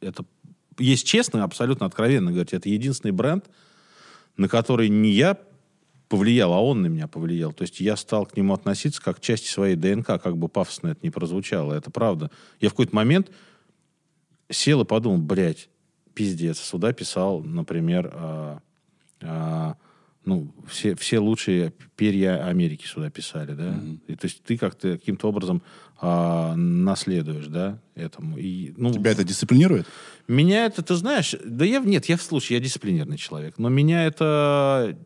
это, есть честно, абсолютно откровенно говорить, это единственный бренд, на который не я повлиял, а он на меня повлиял. То есть я стал к нему относиться как к части своей ДНК, как бы пафосно это не прозвучало. Это правда. Я в какой-то момент сел и подумал, блядь, пиздец. Сюда писал, например, а, ну, все, все лучшие перья Америки сюда писали, да. И, то есть ты как-то каким-то образом а, наследуешь, да, этому. И, ну, Тебя это дисциплинирует? меня это, ты знаешь, да я, нет, я в случае, я дисциплинированный человек, но меня это,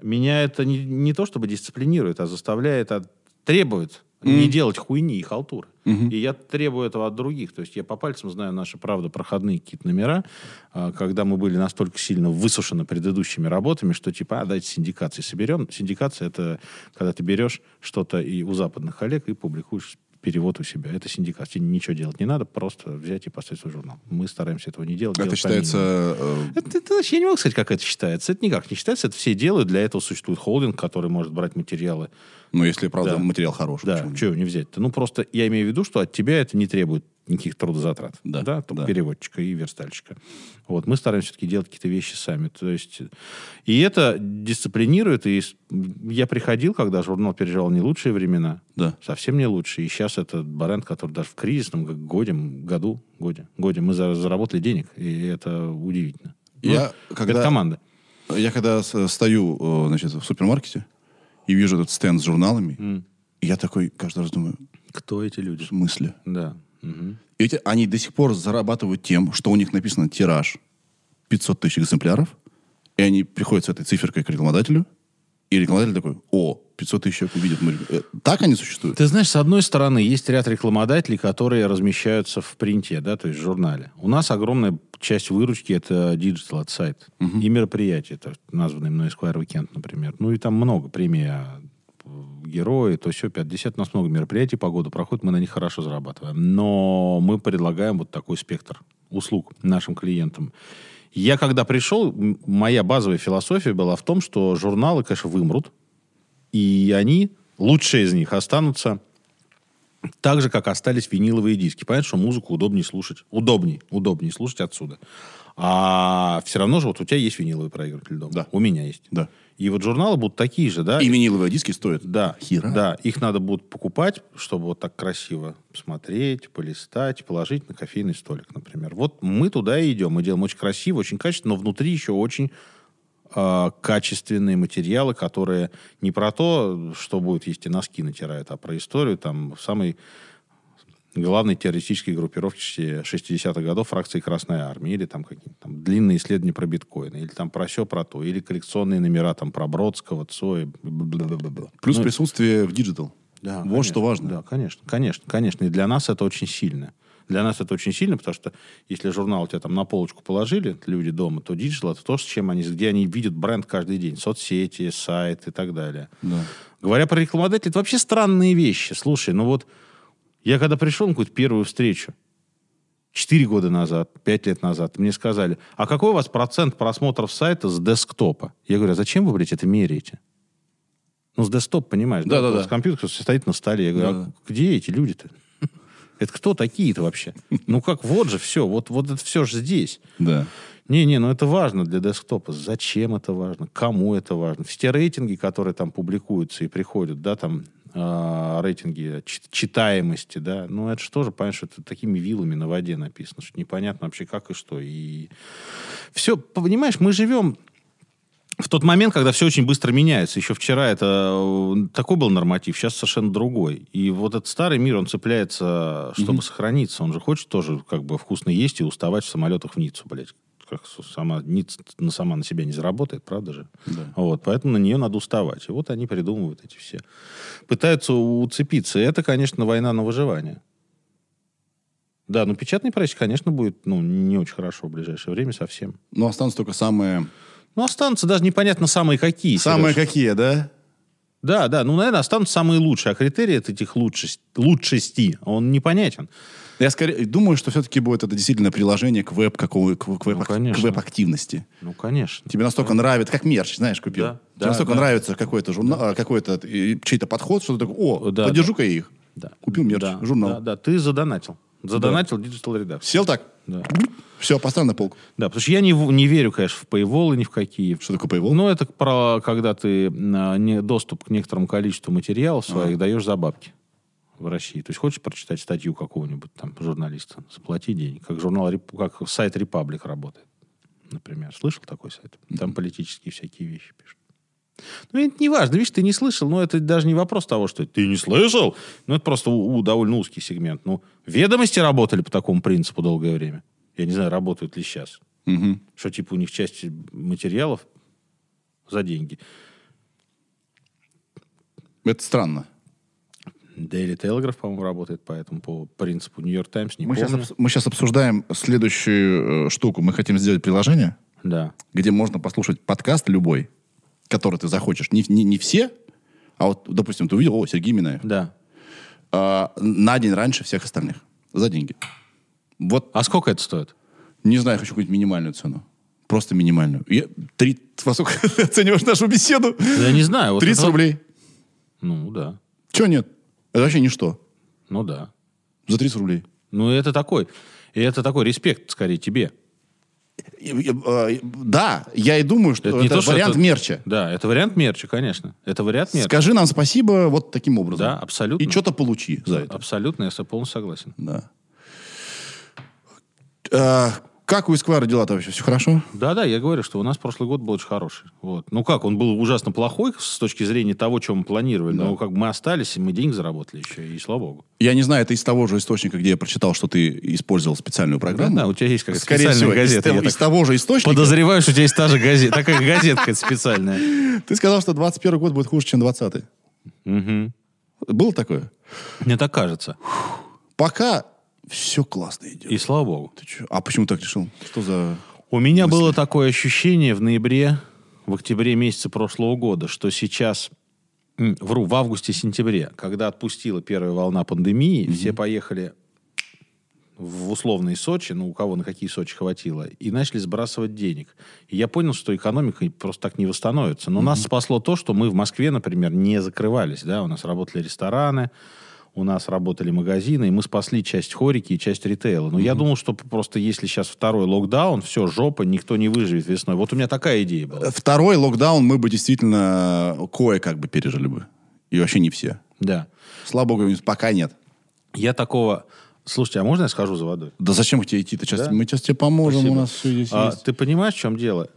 меня это не, не то чтобы дисциплинирует, а заставляет, а требует не делать хуйни и халтуры. И я требую этого от других. То есть я по пальцам знаю наши, правда, проходные какие-то номера, а, когда мы были настолько сильно высушены предыдущими работами, что типа, а, давайте синдикации соберем. Синдикация — это когда ты берешь что-то и у западных коллег и публикуешь перевод у себя. Это синдикат. Тебе ничего делать не надо, просто взять и поставить свой журнал. Мы стараемся этого не делать. Это делать считается... э, Это, это я не могу сказать, как это считается. Это никак не считается. Это все делают. Для этого существует холдинг, который может брать материалы. Ну, если, правда, Да. материал хороший. Да, чего его не взять-то? Ну, просто я имею в виду, что от тебя это не требует никаких трудозатрат. Да, только да. переводчика и верстальщика. Вот, мы стараемся все-таки делать какие-то вещи сами. То есть, и это дисциплинирует. И я приходил, когда журнал переживал не лучшие времена, Да. совсем не лучшие. И сейчас это бренд, который даже в кризисном годе, году, годе, годе мы за- заработали денег. И это удивительно. Я, Ну, когда- Это команда. Я когда стою э, значит, в супермаркете и вижу этот стенд с журналами, М. я такой каждый раз думаю, Кто эти люди? в смысле? Да. Мгм. И эти, они до сих пор зарабатывают тем, что у них написано тираж 500 тысяч экземпляров, и они приходят с этой циферкой к рекламодателю, и рекламодатель такой, о, 500 тысяч человек увидят. э, Так они существуют? Ты знаешь, с одной стороны, есть ряд рекламодателей, которые размещаются в принте, да, то есть в журнале. У нас огромная часть выручки это digital, это сайт. И мероприятия, это названные мной Esquire Weekend, например. Ну и там много премий а, герои, то все 50. У нас много мероприятий по году проходит, мы на них хорошо зарабатываем. Но мы предлагаем вот такой спектр услуг нашим клиентам. Я когда пришел, моя базовая философия была в том, что журналы, конечно, вымрут, и они, лучшие из них, останутся так же, как остались виниловые диски. Понятно, что музыку удобнее слушать. Удобнее, удобнее слушать отсюда. А все равно же вот у тебя есть виниловый проигрыватель дома. Да. У меня есть. Да. И вот журналы будут такие же, да? И виниловые диски стоят. Да, Хера. да, их надо будет покупать, чтобы вот так красиво смотреть, полистать, положить на кофейный столик, например. Вот мы туда и идем. Мы делаем очень красиво, очень качественно, но внутри еще очень а, качественные материалы, которые не про то, что будет, если носки натирают, а про историю там самой главной террористической группировки 60-х годов фракции Красной Армии, или там какие-то там длинные исследования про биткоины, или там про все про то, или коллекционные номера там про Бродского, Цоя. Плюс Ну, присутствие в digital. да, вот конечно, что важно. Да, конечно, конечно, конечно. И для нас это очень сильно. Для нас это очень сильно, потому что если журнал тебя там на полочку положили, люди дома, то digital это то, с чем они, где они видят бренд каждый день. Соцсети, сайт и так далее. Да. Говоря про рекламодателей, это вообще странные вещи. Слушай, ну вот я когда пришел на какую-то первую встречу, четыре года назад, пять лет назад, мне сказали, а какой у вас процент просмотров сайта с десктопа? Я говорю, а зачем вы, блядь, это меряете? Ну, с десктопа, понимаешь? Да-да-да. У вас компьютер стоит на столе. Я говорю, а Да-да. где эти люди-то? Это кто такие-то вообще? Ну как, вот же все, вот, вот это все же здесь. Да. Не-не, ну это важно для десктопа. Зачем это важно? Кому это важно? Все те рейтинги, которые там публикуются и приходят, да, там а, рейтинги чи- читаемости, да, ну это же тоже, понимаешь, это такими вилами на воде написано, что непонятно вообще как и что. И все, понимаешь, мы живем в тот момент, когда все очень быстро меняется. Еще вчера это э, такой был норматив, сейчас совершенно другой. И вот этот старый мир, он цепляется, чтобы сохраниться. Он же хочет тоже как бы вкусно есть и уставать в самолетах в Ниццу, блядь. Как сама, на сама на себя не заработает, правда же? Вот, поэтому на нее надо уставать. И вот они придумывают эти все. Пытаются уцепиться. И это, конечно, война на выживание. Да, ну печатный прессе, конечно, будет ну, не очень хорошо в ближайшее время совсем. Но останутся только самые... Ну, останутся даже непонятно самые какие. Самые Сереж. какие, да? Да, да, ну, наверное, останутся самые лучшие. А критерий от этих лучшесть, лучшести, он непонятен. Я скорее думаю, что все-таки будет это действительно приложение к веб какого, к, к веб, Ну, к конечно. веб-активности. Ну, конечно. Тебе настолько нравится, как мерч, знаешь, купил. Да, Тебе да, настолько да. нравится какой-то журнал, а, какой-то э, чей-то подход, что ты такой, о, Да, подержу-ка я их. Да. Купил мерч, Да, журнал. Да, да, ты задонатил. Задонатил Digital Redux. Сел так, Да. все, поставил на полку. Да, потому что я не, не верю, конечно, в paywall ни в какие. Что такое Paywall? Ну, это про когда ты а, не, доступ к некоторому количеству материалов своих даешь за бабки в России. То есть хочешь прочитать статью какого-нибудь там журналиста, заплати денег. Как журнал, как сайт Republic работает, например. Слышал такой сайт? Там политические всякие вещи пишут. Ну, это не важно. Видишь, ты не слышал, но это даже не вопрос того, что ты не слышал. Ну, это просто у, у довольно узкий сегмент. Ну, ведомости работали по такому принципу долгое время. Я не знаю, работают ли сейчас. Мгм. Что, типа, у них часть материалов за деньги. Это странно. Daily Telegraph, по-моему, работает по этому по принципу. Нью-Йорк Таймс, не Мы сейчас, помню. обс- мы сейчас обсуждаем следующую э, штуку. Мы хотим сделать приложение, Да. где можно послушать подкаст любой, который ты захочешь. Не, не, не все, а вот, допустим, ты увидел, о, Сергей Минаев, Да. а, на день раньше всех остальных. За деньги. Вот, А сколько это стоит? не знаю, хочу какую-нибудь минимальную цену. Просто минимальную. Я, три, во сколько ты оцениваешь нашу беседу? Я не знаю. вот 30 это- рублей. Ну, да. Чего нет? Это вообще ничто. Ну, да. За 30 рублей. Ну, это такой. И это такой респект, скорее, тебе. Э, Да, я и думаю, что Это это, не то, что вариант это- мерча. Да, это вариант мерча, конечно. Это вариант мерча. Скажи нам спасибо вот таким образом. Да, абсолютно. И что-то получи за это. Абсолютно, я полностью согласен. Да. А, как у Исквара дела-то вообще? Все хорошо? Да-да, я говорю, что у нас прошлый год был очень хороший. Вот. Ну как, он был ужасно плохой с точки зрения того, что мы планировали, но как бы мы остались, и мы деньги заработали еще, и слава богу. Я не знаю, это из того же источника, где я прочитал, что ты использовал специальную программу. Да, у тебя есть какая-то Скорее специальная всего, из, газета. я из так того же источника. Подозреваю, что у тебя есть та же газета, такая газетка специальная. Ты сказал, что 21 год будет хуже, чем 20 Мгм. Было такое? Мне так кажется. Пока все классно идет. И слава богу. Ты чё? А почему так решил? Что за... У меня было такое ощущение в ноябре, в октябре месяце прошлого года, что сейчас, вру, в августе-сентябре, когда отпустила первая волна пандемии, все поехали в условные Сочи, ну, у кого на какие Сочи хватило, и начали сбрасывать денег. И я понял, что экономика просто так не восстановится. Но нас спасло то, что мы в Москве, например, не закрывались, да, у нас работали рестораны, у нас работали магазины, и мы спасли часть хорики и часть ритейла. Но я думал, что просто если сейчас второй локдаун, все, жопа, никто не выживет весной. Вот у меня такая идея была. Второй локдаун мы бы действительно кое-как бы пережили бы. И вообще не все. Да. Слава богу, пока нет. Я такого... Слушайте, а можно я схожу за водой? Да зачем тебе идти? Ты сейчас, Да? Мы сейчас тебе поможем, Спасибо. у нас все здесь А, есть. ты понимаешь, в чем дело?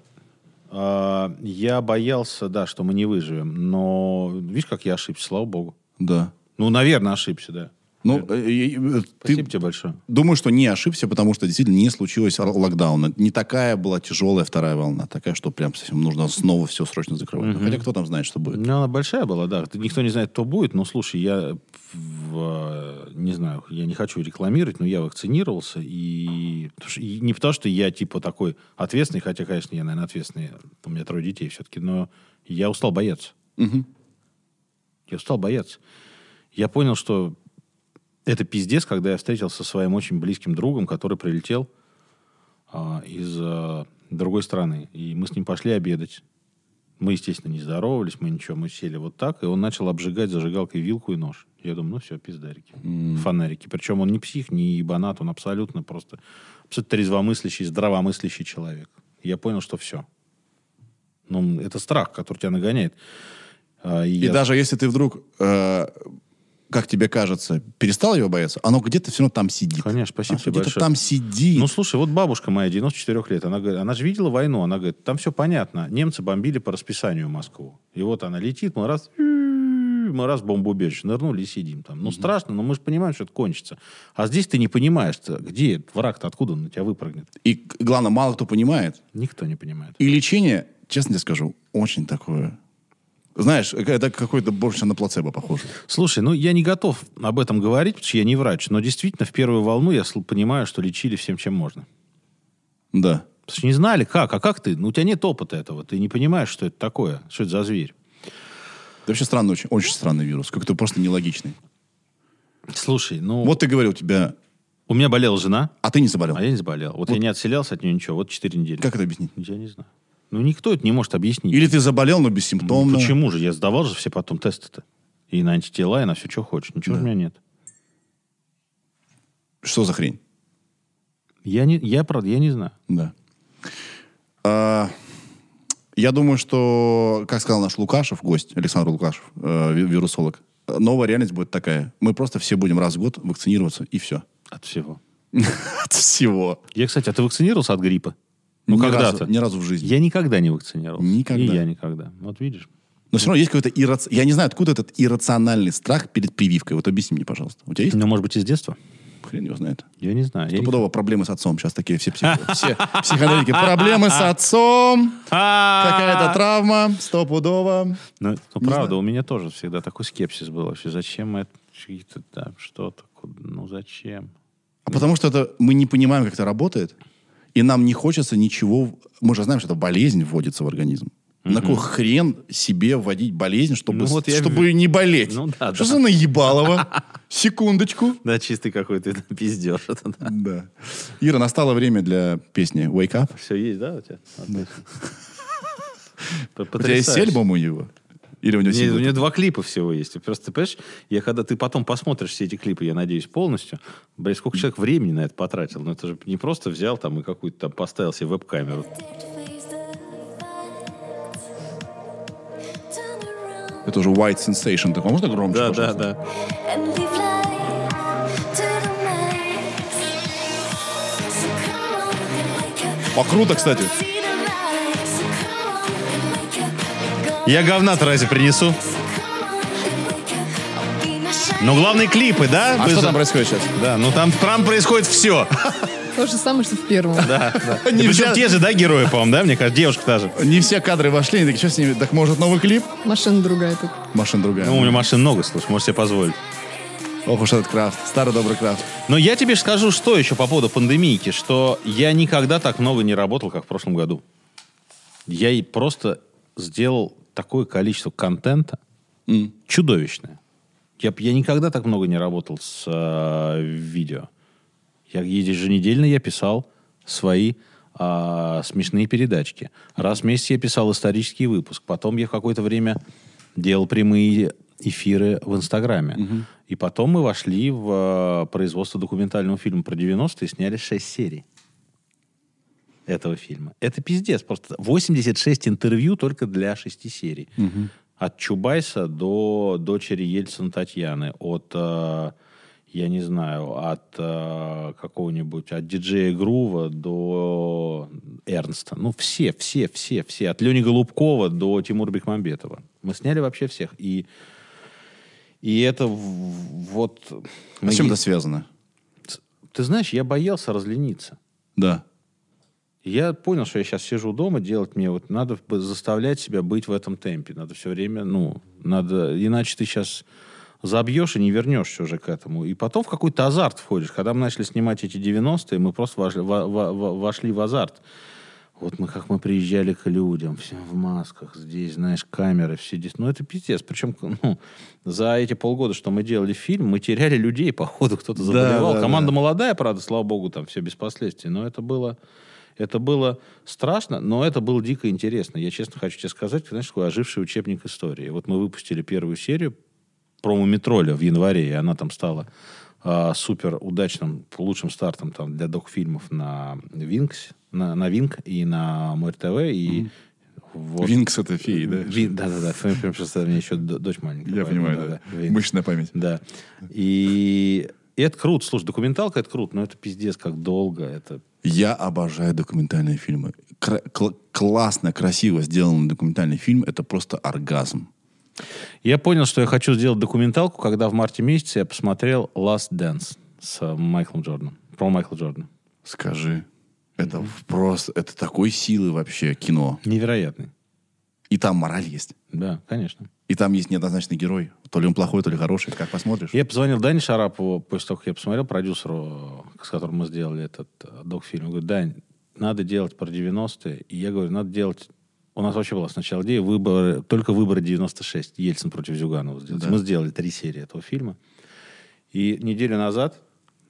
А, я боялся, да, что мы не выживем. Но видишь, как я ошибся, слава богу. Да. Ну, наверное, ошибся, да. Ну, э, э, э, Спасибо ты тебе большое. думаю, что не ошибся, потому что действительно не случилось локдауна. Не такая была тяжелая вторая волна, такая, что прям совсем нужно снова все срочно закрывать. Ну, Хотя кто там знает, что будет. Ну, она большая была, да. Никто не знает, кто будет. Но, слушай, я в- не знаю, я не хочу рекламировать, но я вакцинировался. И, и не потому, что я типа такой ответственный, хотя, конечно, я, наверное, ответственный. У меня трое детей все-таки. Но я устал бояться. Мгм. Я устал бояться. Я понял, что это пиздец, когда я встретился со своим очень близким другом, который прилетел а, из а, другой страны. И мы с ним пошли обедать. Мы, естественно, не здоровались, мы ничего, мы сели вот так, и он начал обжигать зажигалкой вилку и нож. Я думаю, ну все, пиздарики. Фонарики. Причем он не псих, не ебанат, он абсолютно просто абсолютно трезвомыслящий, здравомыслящий человек. Я понял, что все. Ну, это страх, который тебя нагоняет. А, И я- даже если ты вдруг, э, как тебе кажется, перестал его бояться, оно где-то все равно там сидит. Конечно, спасибо Оно тебе где-то большое. там сидит. Ну, слушай, вот бабушка моя, 94 лет, она, говорит, она же видела войну, она говорит, там все понятно. Немцы бомбили по расписанию Москву. И вот она летит, мы раз, мы раз бомбоубежище нырнули и сидим там. Ну, страшно, но мы же понимаем, что это кончится. А здесь ты не понимаешь, где враг-то, откуда он на тебя выпрыгнет. И, главное, мало кто понимает. Никто не понимает. И лечение, честно тебе скажу, очень такое... Знаешь, это какой-то больше на плацебо похоже. Слушай, ну я не готов об этом говорить, потому что я не врач, но действительно в первую волну я понимаю, что лечили всем, чем можно. Да. Потому что не знали, как, а как ты? Ну, у тебя нет опыта этого, ты не понимаешь, что это такое, что это за зверь. Это вообще странный, очень, очень странный вирус. Как-то просто нелогичный. Слушай, ну, Вот ты говорил, у тебя... у меня болела жена, А ты не заболел. а я не заболел. Вот, я не отселялся от нее ничего, вот 4 недели. Как это объяснить? Я не знаю. Ну, никто это не может объяснить. Или ты заболел, но Ну, бессимптомно. почему же? Я сдавал же все потом тесты-то. И на антитела, и на все, что хочешь. Ничего Да. у меня нет. Что за хрень? Я, не, я, правда, я не знаю. Да. А, я думаю, что, как сказал наш Лукашев, гость, Александр Лукашев, э, ви- вирусолог, новая реальность будет такая. Мы просто все будем раз в год вакцинироваться, и все. От всего. От всего. Я, кстати, а ты вакцинировался от гриппа? Ну, когда-то. Ни разу в жизни. Я никогда не вакцинировался. Никогда. И я никогда. Вот видишь. Но все равно есть какой-то иррац... Я не знаю, откуда этот иррациональный страх перед прививкой. Вот объясни мне, пожалуйста. У тебя есть? Ну, может быть, из детства? Хрен его знает. Я не знаю. Стопудово проблемы с отцом. Сейчас такие все, псих... все психоделики. Проблемы с отцом. Какая-то травма. Стопудово. Ну, ну, правда, у меня тоже всегда такой скепсис был вообще. Зачем это? Что-то. Ну, зачем? А потому что это мы не понимаем, как это работает, и нам не хочется ничего... Мы же знаем, что это болезнь вводится в организм. На кой хрен себе вводить болезнь, чтобы, Ну, вот я чтобы не болеть? Ну да, что да. за наебалово? Секундочку. Да, чистый какой-то пиздеж. Это, да. Да. Ира, настало время для песни «Wake Up». Все есть, да, у тебя? Отлично. У тебя есть альбом у него? Или у него Не, сингл? у меня два клипа всего есть. Просто, ты понимаешь, я когда ты потом посмотришь все эти клипы, я надеюсь, полностью, блядь, сколько человек времени на это потратил. Ну, это же не просто взял там и какую-то там поставил себе веб-камеру. Это уже White Sensation. Так, а можно громче, Да, да, пожалуйста? да. О, круто, кстати. Я говна-то разве принесу? Ну, главные клипы, да? А Вы что за- там происходит сейчас? Да, ну там, там происходит все. То же самое, что в первом. Да, да. Не И причем взя- те же, да, герои, по-моему, да? Мне кажется, девушка та же. Не все кадры вошли, они такие, что с ними? Так может новый клип? Машина другая тут. Машина другая. Ну, у меня машин много, слушай, можешь себе позволить. Ох уж этот крафт. Старый добрый крафт. Но я тебе скажу, что еще по поводу пандемийки, что я никогда так много не работал, как в прошлом году. Я и просто сделал такое количество контента М. чудовищное. Я, я никогда так много не работал с э, видео. Я еженедельно я писал свои а, смешные передачки. Раз в месяц я писал исторический выпуск. Потом я какое-то время делал прямые эфиры в Инстаграме. И потом мы вошли в э, производство документального фильма про 90-е и сняли 6 серий этого фильма. Это пиздец. Просто 86 интервью только для 6 серий. От Чубайса до дочери Ельцина Татьяны. От, э, я не знаю, от э, какого-нибудь, от диджея Грува до Эрнста. Ну, все, все, все, все. От Лени Голубкова до Тимура Бекмамбетова. Мы сняли вообще всех. И, и это вот... А с чем это связано? Ты знаешь, я боялся разлениться. Да. Я понял, что я сейчас сижу дома, делать мне вот надо заставлять себя быть в этом темпе. Надо все время, ну, надо, иначе ты сейчас забьешь и не вернешься уже к этому. И потом в какой-то азарт входишь. Когда мы начали снимать эти 90-е, мы просто вошли, во- во- во- вошли в азарт. Вот мы, как мы приезжали к людям, все в масках, здесь, знаешь, камеры, все здесь. Ну, это пиздец. Причем, ну, за эти полгода, что мы делали фильм, мы теряли людей, походу, кто-то Да, заболевал. да, Команда да. молодая, правда, слава богу, там все без последствий. Но это было, это было страшно, но это было дико интересно. Я честно хочу тебе сказать, знаешь, такой оживший учебник истории. Вот мы выпустили первую серию про Мумитроля в январе, и она там стала а, супер удачным, лучшим стартом там, для док-фильмов на Винкс, на, на Винк и на МРТВ. И вот- Винкс это феи, да? Вин- Да-да-да, фэ- прям просто у меня еще дочь маленькая. Я понимаю, да. Винкс. Мышечная память. Да. И это круто. Слушай, документалка это круто, но это пиздец, как долго. Это Я обожаю документальные фильмы. Кра- кл- классно, красиво сделанный документальный фильм — это просто оргазм. Я понял, что я хочу сделать документалку, когда в марте месяце я посмотрел Last Dance с Майклом Джорданом. Про Майкла Джордана. Скажи. Это просто, это такой силы вообще кино. Невероятный. И там мораль есть. Да, конечно. И там есть неоднозначный герой. То ли он плохой, то ли хороший. Как посмотришь. Я позвонил Дане Шарапову, после того, как я посмотрел, продюсеру, с которым мы сделали этот э, док-фильм. Говорю, Дань, надо делать про 90-е. И я говорю, надо делать... У нас вообще была сначала идея выборы, только выборы 96. Ельцин против Зюганова сделать. Да. Мы сделали три серии этого фильма. И неделю назад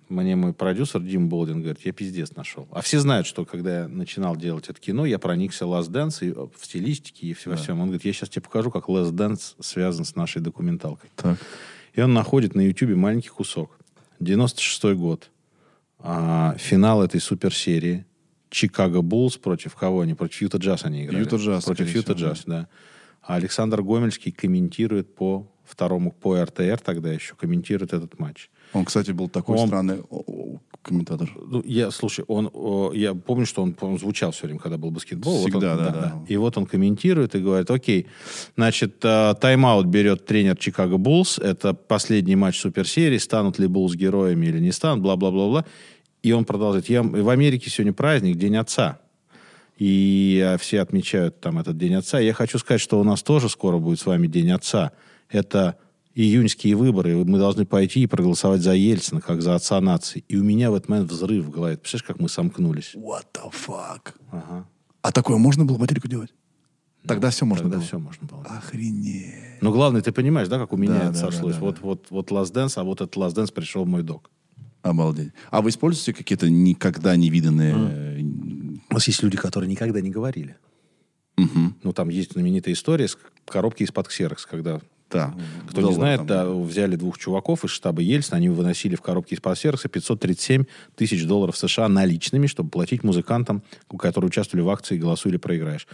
мне мой продюсер Дим Болдин говорит, я пиздец нашел. А все знают, что когда я начинал делать это кино, я проникся Last Dance и э, в стилистике и все во всем. Он говорит, я сейчас тебе покажу, как Last Dance связан с нашей документалкой. Так. И он находит на Ютубе маленький кусок. 96 год. А, финал этой суперсерии. Чикаго Буллс против кого они? Против Юта Джаз они играли. Юта Джаз, Против Юта Джаз, да. А Александр Гомельский комментирует по второму, по РТР тогда еще, комментирует этот матч. Он, кстати, был такой Он- странный комментатор. Ну, я, слушай, он, о, я помню, что он, по-моему, звучал все время, когда был баскетбол. Вот Всегда, он- да, да. И вот он комментирует и говорит, окей, значит, э, тайм-аут берет тренер Чикаго Буллс, это последний матч суперсерии, станут ли Буллс героями или не станут, бла-бла-бла-бла. И он продолжает, я, в Америке сегодня праздник, День Отца. И э, все отмечают там этот День Отца. Я хочу сказать, что у нас тоже скоро будет с вами День Отца. Это июньские выборы, и мы должны пойти и проголосовать за Ельцина, как за отца нации. И у меня в этот момент взрыв в голове. Представляешь, как мы сомкнулись? What the fuck? Ага. А такое можно было телеку делать? Тогда все можно Тогда было. все можно было. Охренеть. Но главное, ты понимаешь, да, как у меня Да, это да, сошлось? да, да, вот, вот, вот Last Dance, а вот этот Last Dance пришел в мой док. Обалдеть. А вы используете какие-то никогда не виданные... э, У нас есть люди, которые никогда не говорили. Ну, там есть знаменитая история с коробки из-под ксерокс, когда Да. Кто Доллар не знает, там. да, взяли двух чуваков из штаба Ельцина, они выносили в коробке из-под сердца 537 тысяч долларов США наличными, чтобы платить музыкантам, которые участвовали в акции «Голосуй или проиграешь».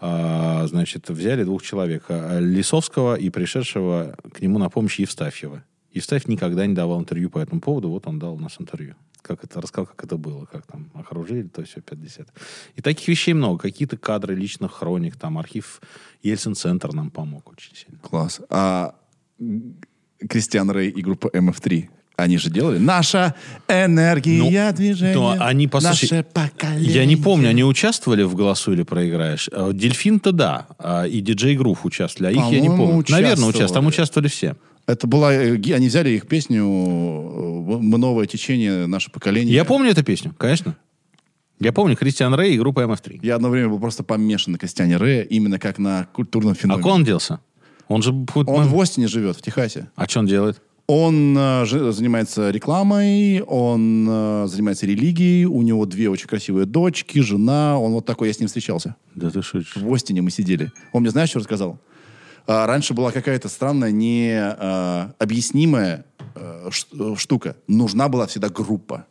А, значит, взяли двух человек, а, Лисовского и пришедшего к нему на помощь Евстафьева. Евстафьев никогда не давал интервью по этому поводу, вот он дал у нас интервью. Как это, рассказал, как это было, как там окружили, то все 50. И таких вещей много. Какие-то кадры личных хроник, там архив Ельцин-центр нам помог очень сильно. Класс. А Кристиан Рэй и группа MF3, они же делали «Наша энергия движения, Ну, они, послушай, наше поколение». Я не помню, они участвовали в «Голосу или проиграешь»? А Дельфин-то да, а и диджей Грув участвовали, а их я не помню. Наверное, участвовали. Там участвовали все. Это была... э, Они взяли их песню э, «Мы новое течение, наше поколение». Я помню эту песню, конечно. Я помню Кристиан Рэй и группа МФ3. Я одно время был просто помешан на Кристиане Рэя, именно как на культурном А феномене. куда он делся? Он же... Он в Остине живет, в Техасе. А что он делает? Он э, занимается рекламой, он э, занимается религией, у него две очень красивые дочки, жена, он вот такой, я с ним встречался. Да ты шутишь. В Остине мы сидели. Он мне знаешь, что рассказал? А, раньше была какая-то странная, необъяснимая штука. Нужна была всегда группа.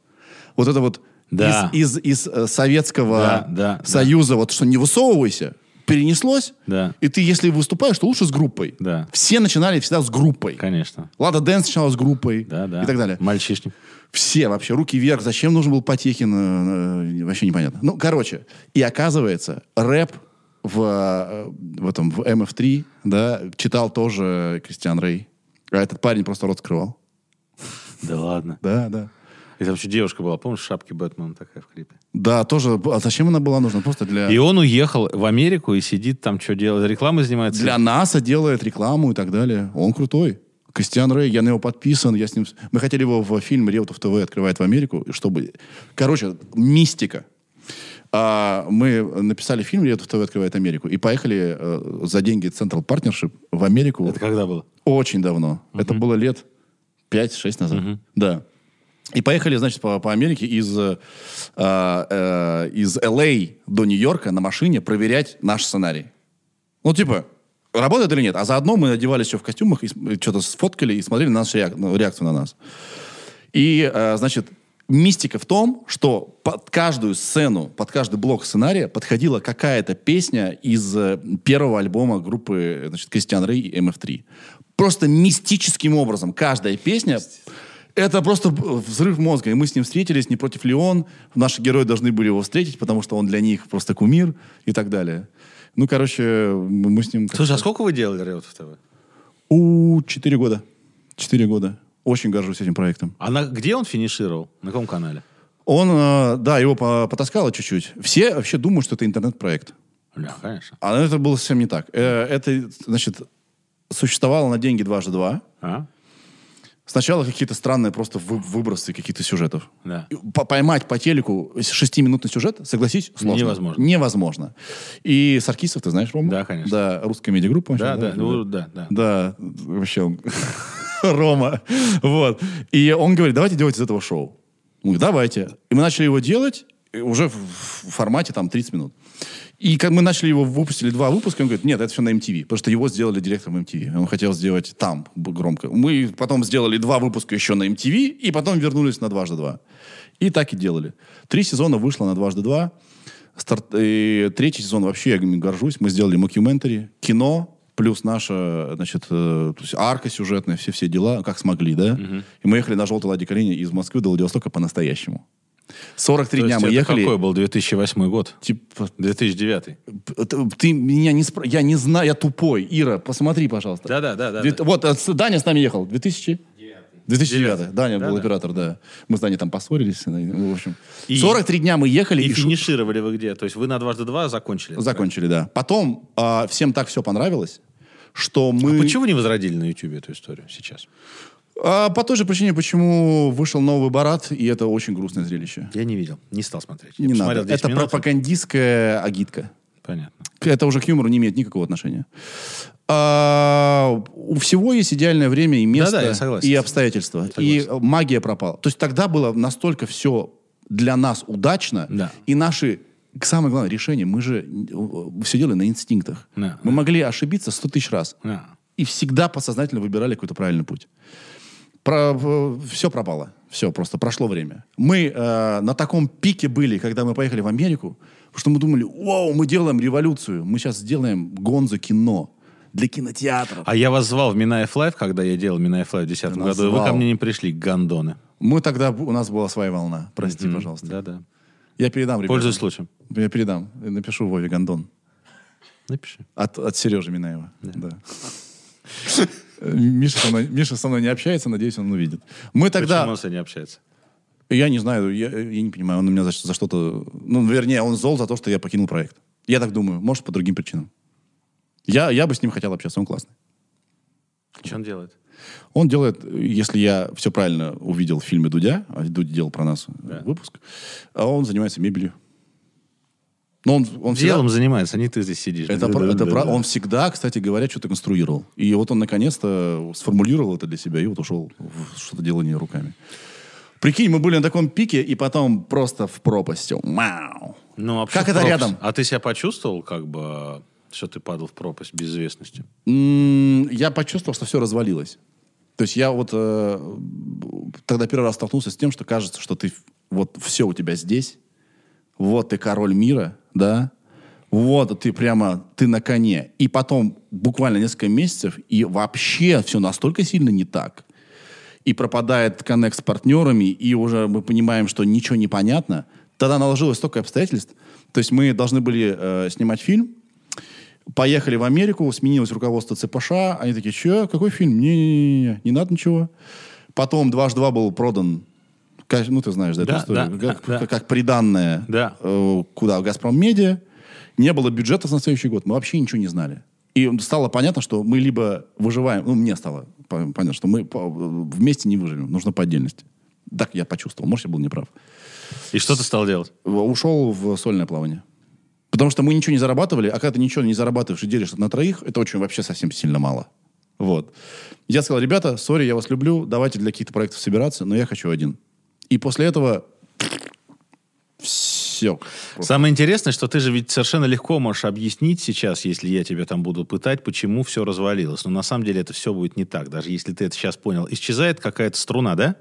Вот это вот Да. из, из, из, э, Советского Да, да, Союза, вот что не высовывайся, перенеслось. Да. И ты, если выступаешь, то лучше с группой. Да. Все начинали всегда с группой. Конечно. Лада Дэнс начинала с группой Да, да. и так далее. Мальчишник. Все вообще, руки вверх. Зачем нужен был Потехин? э, э, Вообще непонятно. Ну, короче. И оказывается, рэп в, э, в этом, в MF3, да, читал тоже Кристиан Рэй. А этот парень просто рот скрывал. Да ладно. Да, да. И там еще девушка была, помнишь, в шапке Бэтмена такая в клипе? Да, тоже. А зачем она была нужна? Просто для... И он уехал в Америку и сидит там, что делает, рекламой занимается. Для НАСА делает рекламу и так далее. Он крутой. Кристиан Рэй, я на него подписан, я с ним... Мы хотели его в фильм «Реутов ТВ» открывает в Америку, чтобы... Короче, мистика. А, мы написали фильм «Реутов ТВ открывает Америку» и поехали э, за деньги Central Partnership в Америку Это когда было? очень давно. Это было лет 5-6 назад. Да. И поехали, значит, по, по Америке из, э, э, из LA до Нью-Йорка на машине проверять наш сценарий. Ну, типа, работает или нет. А заодно мы одевались все в костюмах, и что-то сфоткали и смотрели на нашу реак- ну, реакцию на нас. И, э, значит, мистика в том, что под каждую сцену, под каждый блок сценария подходила какая-то песня из э, первого альбома группы, значит, Кристиан Рэй и MF3. Просто мистическим образом каждая песня это просто взрыв мозга. И мы с ним встретились, не против Леон. Наши герои должны были его встретить, потому что он для них просто кумир и так далее. Ну, короче, мы с ним... Слушай, а сколько вы делали Реутов ТВ? У, четыре года. Четыре года. Очень горжусь этим проектом. А на, где он финишировал? На каком канале? Он, э, да, его по- потаскало чуть-чуть. Все вообще думают, что это интернет-проект. Да, конечно. А это было совсем не так. Э, Это, значит, существовало на деньги дважды два. А? Сначала какие-то странные просто вы- выбросы каких-то сюжетов. Да. По- Поймать по телеку шестиминутный сюжет, согласись, сложно. Невозможно. Невозможно. И Саркисов, ты знаешь, Рома? Да, конечно. Да, русская медиагруппа. Да, сейчас, да, ну, да, да. Да, вообще он... Рома. Вот. И он говорит, давайте делать из этого шоу. Мы говорим, давайте. И мы начали его делать э, уже в формате там 30 минут. И как мы начали его, выпустили два выпуска, он говорит, нет, это все на MTV, потому что его сделали директором MTV. Он хотел сделать там громко. Мы потом сделали два выпуска еще на MTV, и потом вернулись на дважды два. И так и делали. Три сезона вышло на дважды два. Старт... и третий сезон вообще, я горжусь. Мы сделали мокьюментари, кино, плюс наша, значит, э, то есть арка сюжетная, все-все дела, как смогли, да? И мы ехали на желтой ладе Калине из Москвы до Владивостока по-настоящему. 43 То дня есть мы это ехали. какой был 2008 год? Типа, 2009. ты, ты меня не спр... Я не знаю, я тупой. Ира, посмотри, пожалуйста. Да, да, да, да. Две- да. Вот, э, с- Даня с нами ехал. 2000? 2009. Даня Да, был да. оператор, да. Мы с Даней там поссорились. ну, В общем. И- 43 дня мы ехали. И шу- финишировали вы где? То есть вы на дважды два закончили? Закончили, да. Потом а, всем так все понравилось, что мы... проект? Почему не возродили на Ютубе эту историю сейчас? А, по той же причине, почему вышел новый Барат, и это очень грустное зрелище. Я не видел, не стал смотреть. Не надо. 10 Это минут. пропагандистская агитка. Понятно. Это уже к юмору не имеет никакого отношения. А, у всего есть идеальное время и место, я согласен. и обстоятельства. И э, магия пропала. То есть тогда было настолько все для нас удачно, Да. и наши, самое главное, решения, мы же все делали на инстинктах. Да, мы да. могли ошибиться сто тысяч раз. Да. И всегда подсознательно выбирали какой-то правильный путь. Про, все пропало. Все, просто прошло время. Мы э, на таком пике были, когда мы поехали в Америку, потому что мы думали, вау, мы делаем революцию, мы сейчас сделаем гонзо кино для кинотеатров. А я вас звал в Минаев Live, когда я делал Минаев Live в 2010 Ты нас году, и вы ко мне не пришли, гандоны. Мы тогда, у нас была своя волна. Прости, пожалуйста. Да-да. Я передам, ребята. Пользуюсь случаем. Я передам. Напишу Вове Гондон. Напиши. От, от Сережи Минаева. Да. Э, Миша со, мной, Миша со мной не общается, надеюсь, он увидит. Мы тогда... Почему он с ней не общается? Я не знаю, я, я не понимаю, он на меня за, за что-то... Ну, вернее, он зол за то, что я покинул проект. Я так думаю, может, по другим причинам. Я, я бы с ним хотел общаться, он классный. Что он делает? Он делает, если я все правильно увидел в фильме Дудя, а Дудь делал про нас э, выпуск, а он занимается мебелью. Но он, он всегда- Делом занимается, а не ты здесь сидишь. Это, про- это Да-да-да. про- он всегда, кстати говоря, что-то конструировал. И вот он наконец-то сформулировал это для себя и вот ушел в что-то делание руками. Прикинь, мы были на таком пике, и потом просто в пропасть. Вау! Ну, вообще Как это пропасть. рядом? А ты себя почувствовал, как бы, что ты падал в пропасть без известности? М, Я почувствовал, что все развалилось. То есть я вот э, тогда первый раз столкнулся с тем, что кажется, что ты вот все у тебя здесь, вот ты король мира, да, вот ты прямо, ты на коне. И потом буквально несколько месяцев, и вообще все настолько сильно не так. И пропадает коннект с партнерами, и уже мы понимаем, что ничего не понятно. Тогда наложилось столько обстоятельств. То есть мы должны были э, снимать фильм, Поехали в Америку, сменилось руководство ЦПШ. Они такие, что, какой фильм? Не-не-не, не надо ничего. Потом «Дважды два» был продан, ну, ты знаешь, да, эту Да, историю, да, как, да. как- как приданное Да. э, куда, в «Газпром Медиа». Не было бюджета на следующий год, мы вообще ничего не знали. И стало понятно, что мы либо выживаем, ну, мне стало по- понятно, что мы вместе не выживем, нужно по отдельности. Так я почувствовал, может, я был неправ. И что ты стал делать? Ушел в сольное плавание. Потому что мы ничего не зарабатывали, а когда ты ничего не зарабатываешь и делишь на троих, это очень вообще совсем сильно мало. Вот. Я сказал, ребята, сори, я вас люблю, давайте для каких-то проектов собираться, но я хочу один. И после этого все. Самое интересное, что ты же ведь совершенно легко можешь объяснить сейчас, если я тебя там буду пытать, почему все развалилось. Но на самом деле это все будет не так, даже если ты это сейчас понял. Исчезает какая-то струна, да?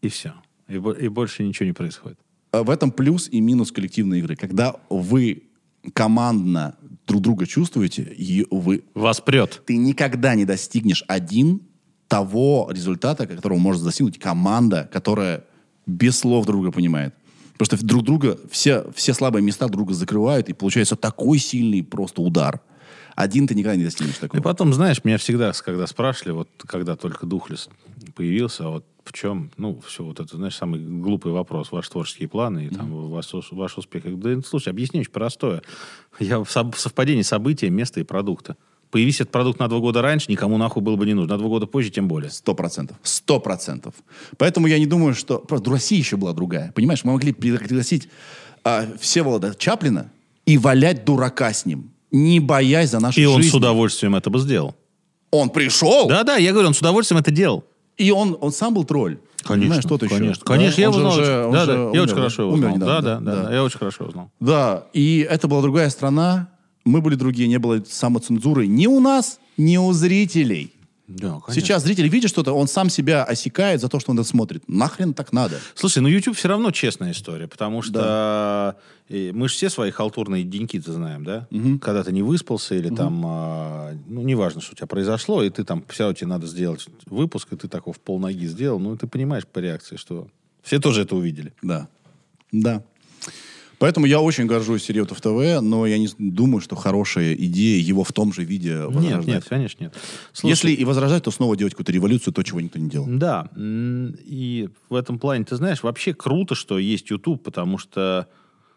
И все. И, и больше ничего не происходит. А В этом плюс и минус коллективной игры. Когда вы командно друг друга чувствуете, и вы Вас прет. ты никогда не достигнешь один того результата, которого может достигнуть команда, которая без слов друг друга понимает. Потому что друг друга, все, все слабые места друг друга закрывают, и получается такой сильный просто удар. Один ты никогда не достигнешь И такого. потом, знаешь, меня всегда, когда спрашивали, вот когда только Духлес появился, вот в чем, ну, все вот это, знаешь, самый глупый вопрос, ваши творческие планы и там ваш, ваш успех. Да, слушай, объясню очень простое. Я в совпадении события, места и продукта. Появись этот продукт на два года раньше, никому нахуй было бы не нужно. На два года позже тем более. Сто процентов. Сто процентов. Поэтому я не думаю, что... Просто Россия еще была другая. Понимаешь, мы могли пригласить а, Всеволода Чаплина и валять дурака с ним, не боясь за нашу И жизнь. он с удовольствием это бы сделал. Он пришел, Да-да, я говорю, он с удовольствием это делал. И он, он сам был тролль. Понимаешь, тот еще. Конечно, Да? конечно, я Он его же знал. он да, же да, я умер, очень хорошо его умер знал. недавно, да, да, да, да, да. я очень хорошо его знал. Да, и это была другая страна. Мы были другие, не было самоцензуры ни у нас, ни у зрителей. Да, конечно. Сейчас зритель видит что-то, он сам себя осекает за то, что он это смотрит. Нахрен так надо? Слушай, ну YouTube все равно честная история, потому что э, мы же все свои халтурные деньки-то знаем, да? Когда ты не выспался или там, а, ну, неважно, что у тебя произошло, и ты там, все тебе надо сделать выпуск, и ты такого в полноги сделал, ну, ты понимаешь по реакции, что все тоже это увидели. Да. Да. Поэтому я очень горжусь Серьетов ТВ, но я не думаю, что хорошая идея его в том же виде Нет, возрождать. нет, конечно, нет. Слушай, Если и возрождать, то снова делать какую-то революцию, то, чего никто не делал. Да, и в этом плане, ты знаешь, вообще круто, что есть YouTube, потому что,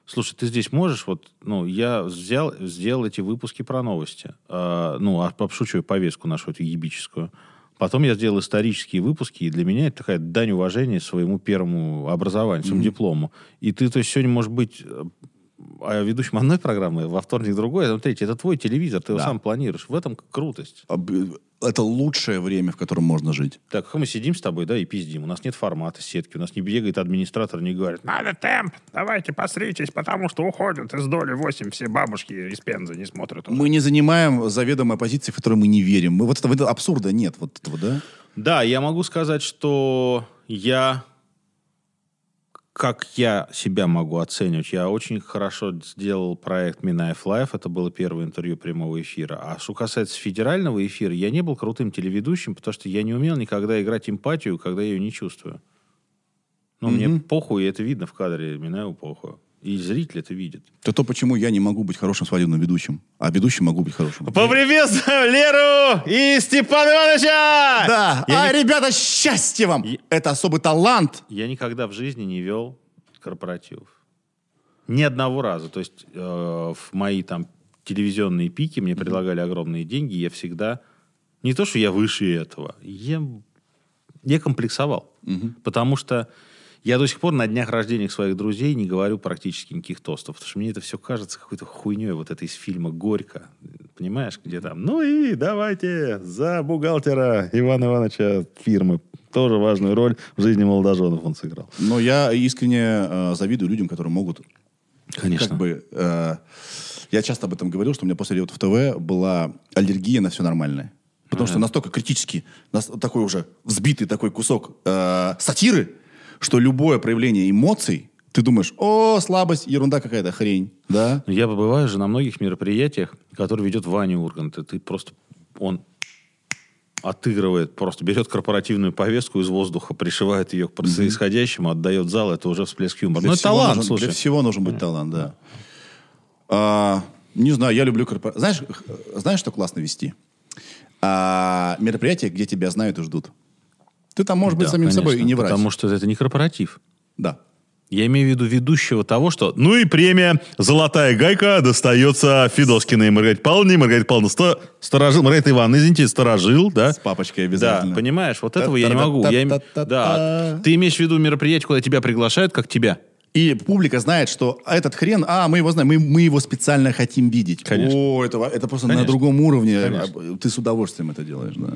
слушай, ты здесь можешь, вот, ну, я взял, сделал эти выпуски про новости, а, ну, об- обшучиваю повестку нашу эту ебическую. Потом я сделал исторические выпуски, и для меня это такая дань уважения своему первому образованию, своему диплому. И ты, то есть, сегодня, может быть, э, а ведущим одной программы, во вторник другой, а третий. Это твой телевизор, ты его Да. сам планируешь. В этом крутость. Это лучшее время, в котором можно жить. Так, мы сидим с тобой, да, и пиздим. У нас нет формата сетки, у нас не бегает администратор, не говорит, надо темп, давайте посритесь, потому что уходят из доли 8 все бабушки из Пензы не смотрят. уже». Мы не занимаем заведомой позиции, в которой мы не верим. Мы вот этого, этого абсурда нет, вот этого, да? Да, я могу сказать, что я, как я себя могу оценивать, я очень хорошо сделал проект Минаев Live, это было первое интервью прямого эфира. А что касается федерального эфира, я не был крутым телеведущим, потому что я не умел никогда играть эмпатию, когда я ее не чувствую. Ну, мне похуй, и это видно в кадре, Минаеву похуй. И зритель это видит. Это то, почему я не могу быть хорошим свадебным ведущим, а ведущим могу быть хорошим. Поприветствуем Леру и Степана Ивановича! Да, Я а, не- ребята, счастье вам! Это особый талант. Я никогда в жизни не вел корпоративов. Ни одного раза. То есть э, в мои там телевизионные пики мне предлагали огромные деньги, я всегда... Не то, что я выше этого, я, я комплексовал. Потому что я до сих пор на днях рождения своих друзей не говорю практически никаких тостов, потому что мне это все кажется какой-то хуйней, вот это из фильма «Горько». Понимаешь, где там, ну и давайте за бухгалтера Ивана Ивановича фирмы. Тоже важную роль в жизни молодоженов он сыграл. Но я искренне э, завидую людям, которые могут Конечно. как бы... э, я часто об этом говорил, что у меня после Реутов ТВ была аллергия на все нормальное. Потому что настолько критически, нас- такой уже взбитый такой кусок э, сатиры, что любое проявление эмоций, ты думаешь, о, слабость, ерунда какая-то, хрень, да? Я бываю же на многих мероприятиях, которые ведет Ваня Ургант. И ты просто... Он отыгрывает, просто берет корпоративную повестку из воздуха, пришивает ее к происходящему, отдает зал, это уже всплеск юмора. Для Ну, талант, нужен- слушай. Для всего нужен быть талант, да. А, не знаю, я люблю корпорацию. Знаешь, знаешь, что классно вести? А, мероприятие, где тебя знают и ждут. Ты там можешь быть Да, самим собой и конечно, не врать. Потому что это не корпоратив. Да. Я имею в виду ведущего того, что... Ну и премия «Золотая гайка» достается Федоскиной Маргарите Павловне. Маргарита Павловна сто... сторожил... Маргарита Ивановна, извините, сторожил, да? С папочкой Да, обязательно. понимаешь, вот этого я не могу. Я. Да. Ты имеешь в виду мероприятие, куда тебя приглашают, как тебя? И публика знает, что этот хрен, а, мы его знаем, мы, мы его специально хотим видеть. Конечно. О, это, это просто на Конечно. другом уровне. Конечно. Ты с удовольствием это делаешь, да.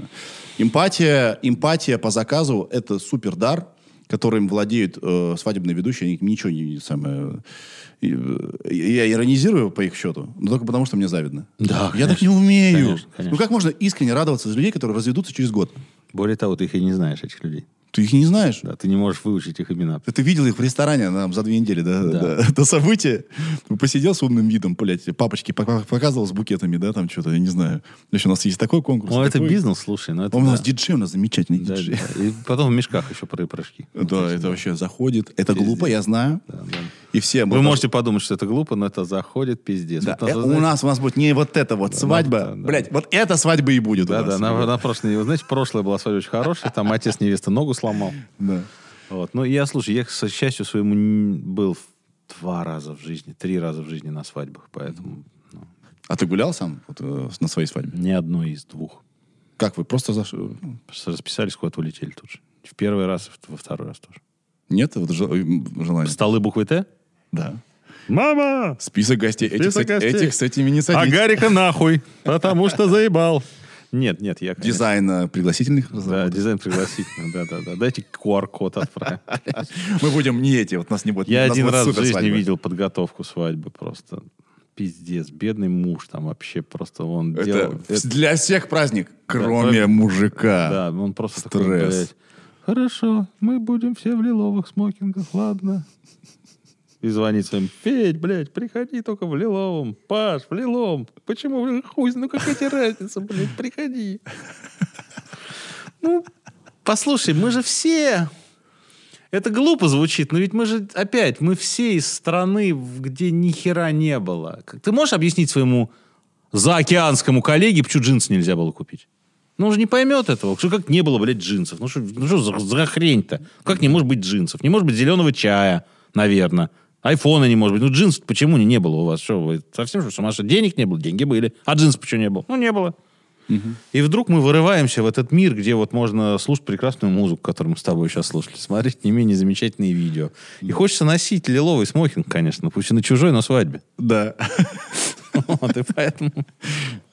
Эмпатия, эмпатия по заказу – это супер дар, которым владеют э, свадебные ведущие. Они ничего не самое... э, Я иронизирую по их счету, но только потому, что мне завидно. Да, Я так конечно. не умею. Конечно, конечно. Ну как можно искренне радоваться за людей, которые разведутся через год? Более того, ты их и не знаешь, этих людей. Ты их не знаешь. Да, ты не можешь выучить их имена. Ты, ты видел их в ресторане там, за две недели, да? Да. да. Это событие. Посидел с умным видом, блядь, папочки пока- показывал с букетами, да, там что-то, я не знаю. Еще у нас есть такой конкурс. Ну, это бизнес, слушай. Ну, это У нас да. диджей, у нас замечательный Да, диджей. да. И потом в мешках еще про прыжки. Да, это вообще заходит. Это глупо, я знаю. Да, да. И все... Вы можете подумать, что это глупо, но это заходит пиздец. Да, Вот э, вы у нас у нас будет не вот эта вот свадьба, да, да. блядь, вот эта свадьба и будет Да, нас. да, на, на прошлой, вы знаете, прошлая была свадьба очень хорошая, там отец невесты ногу сломал. Да. Вот. Ну, я, слушай, я, к счастью своему, был два раза в жизни, три раза в жизни на свадьбах, поэтому ну, А ты гулял сам вот, э, на своей свадьбе? ни одной из двух. Как вы просто зашли? Просто расписались, куда-то улетели тут же. В первый раз, во второй раз тоже. Нет вот, э, желания? Столы буквы Т? Да. Мама! Список гостей. Этих, Список с эти- гостей. этих с этими не А садись. Гарика нахуй, потому что заебал. Нет, нет, я, конечно, Дизайн э, пригласительных Да, дизайн пригласительный, да-да-да. Дайте QR-код отправим. Мы будем не эти, вот нас не будет. Я один раз в жизни видел подготовку свадьбы просто. Пиздец, бедный муж там вообще просто он Это делал... вс- для всех праздник, кроме да. мужика. Да, он просто такой, Стресс. блядь, Хорошо, мы будем все в лиловых смокингах, ладно. И звонит своим, Федь, блядь, приходи только в лиловом. Паш, в лиловом. Почему? в- Хуй, ну какая тебе разница, блядь, приходи. Ну, послушай, мы же все... Это глупо звучит, но ведь мы же, опять, мы все из страны, где ни хера не было. Ты можешь объяснить своему заокеанскому коллеге, почему джинсы нельзя было купить? Ну, он же не поймет этого. Что как не было, блядь, джинсов? Ну, что, ну, за, за хрень-то? Как не может быть джинсов? Не может быть зеленого чая, наверное. Айфона не может быть. Ну, джинсов почему не, не было у вас? Что, вы совсем что, сумасшедшие? Денег не было? Деньги были. А джинсов почему не было? Ну, не было. И вдруг мы вырываемся в этот мир, где вот можно слушать прекрасную музыку, которую мы с тобой сейчас слушали, смотреть не менее замечательные видео. И хочется носить лиловый смокинг, конечно, пусть и на чужой, но свадьбе. Да. Вот, и поэтому...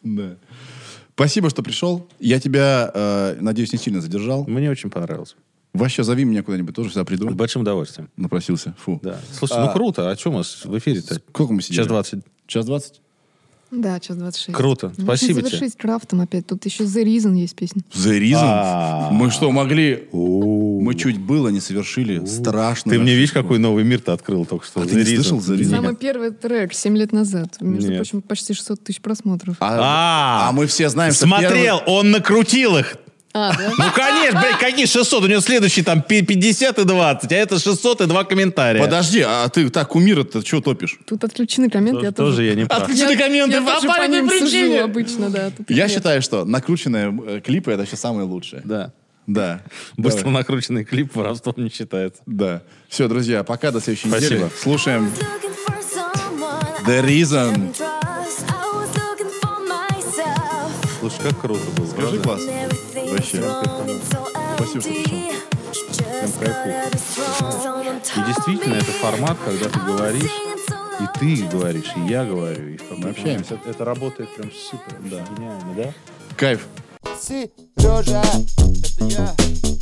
Да. Спасибо, что пришел. Я тебя, э, надеюсь, не сильно задержал. Мне очень понравилось. Вообще, зови меня куда-нибудь, тоже всегда приду. С большим удовольствием. Напросился. Фу. Да. Слушай, ну круто. А что у нас в эфире-то? Сколько мы сидели? Час двадцать. Час двадцать? Да, час 26. Круто. Ну, Спасибо тебе. завершить крафтом опять. Тут еще The Reason есть песня. The Reason? А. Мы что, могли... Мы чуть было не совершили страшно. Ты мне видишь, какой новый мир ты открыл только что. А ты не The Reason. слышал The Reason? Самый первый трек 7 лет назад. Между прочим, почти 600 тысяч просмотров. А, А, а мы все знаем, что Смотрел, он накрутил их. А, да? Ну, конечно, блядь, какие 600? У него следующий там пи- 50 и 20, а это 600 и два комментария. первый- Подожди, а ты так кумира-то что топишь? Тут отключены комменты, я Тоже тоже... я не прав. Отключены комменты, я по ним причине. обычно, да. Я нет. считаю, что накрученные э, клипы это вообще самое лучшее. Да. Да. Быстро Давай. накрученный клип воровством не считается. Да. Все, друзья, пока до следующей Спасибо. недели. Слушаем The Reason. Слушай, как круто было, Скажи правда? Вообще. Спасибо, что пришел. И действительно, это формат, когда ты говоришь, и ты говоришь, и я говорю, и в какой-то общаемся. Это, это работает прям супер, да. гениально, да? Кайф. Сережа, это я.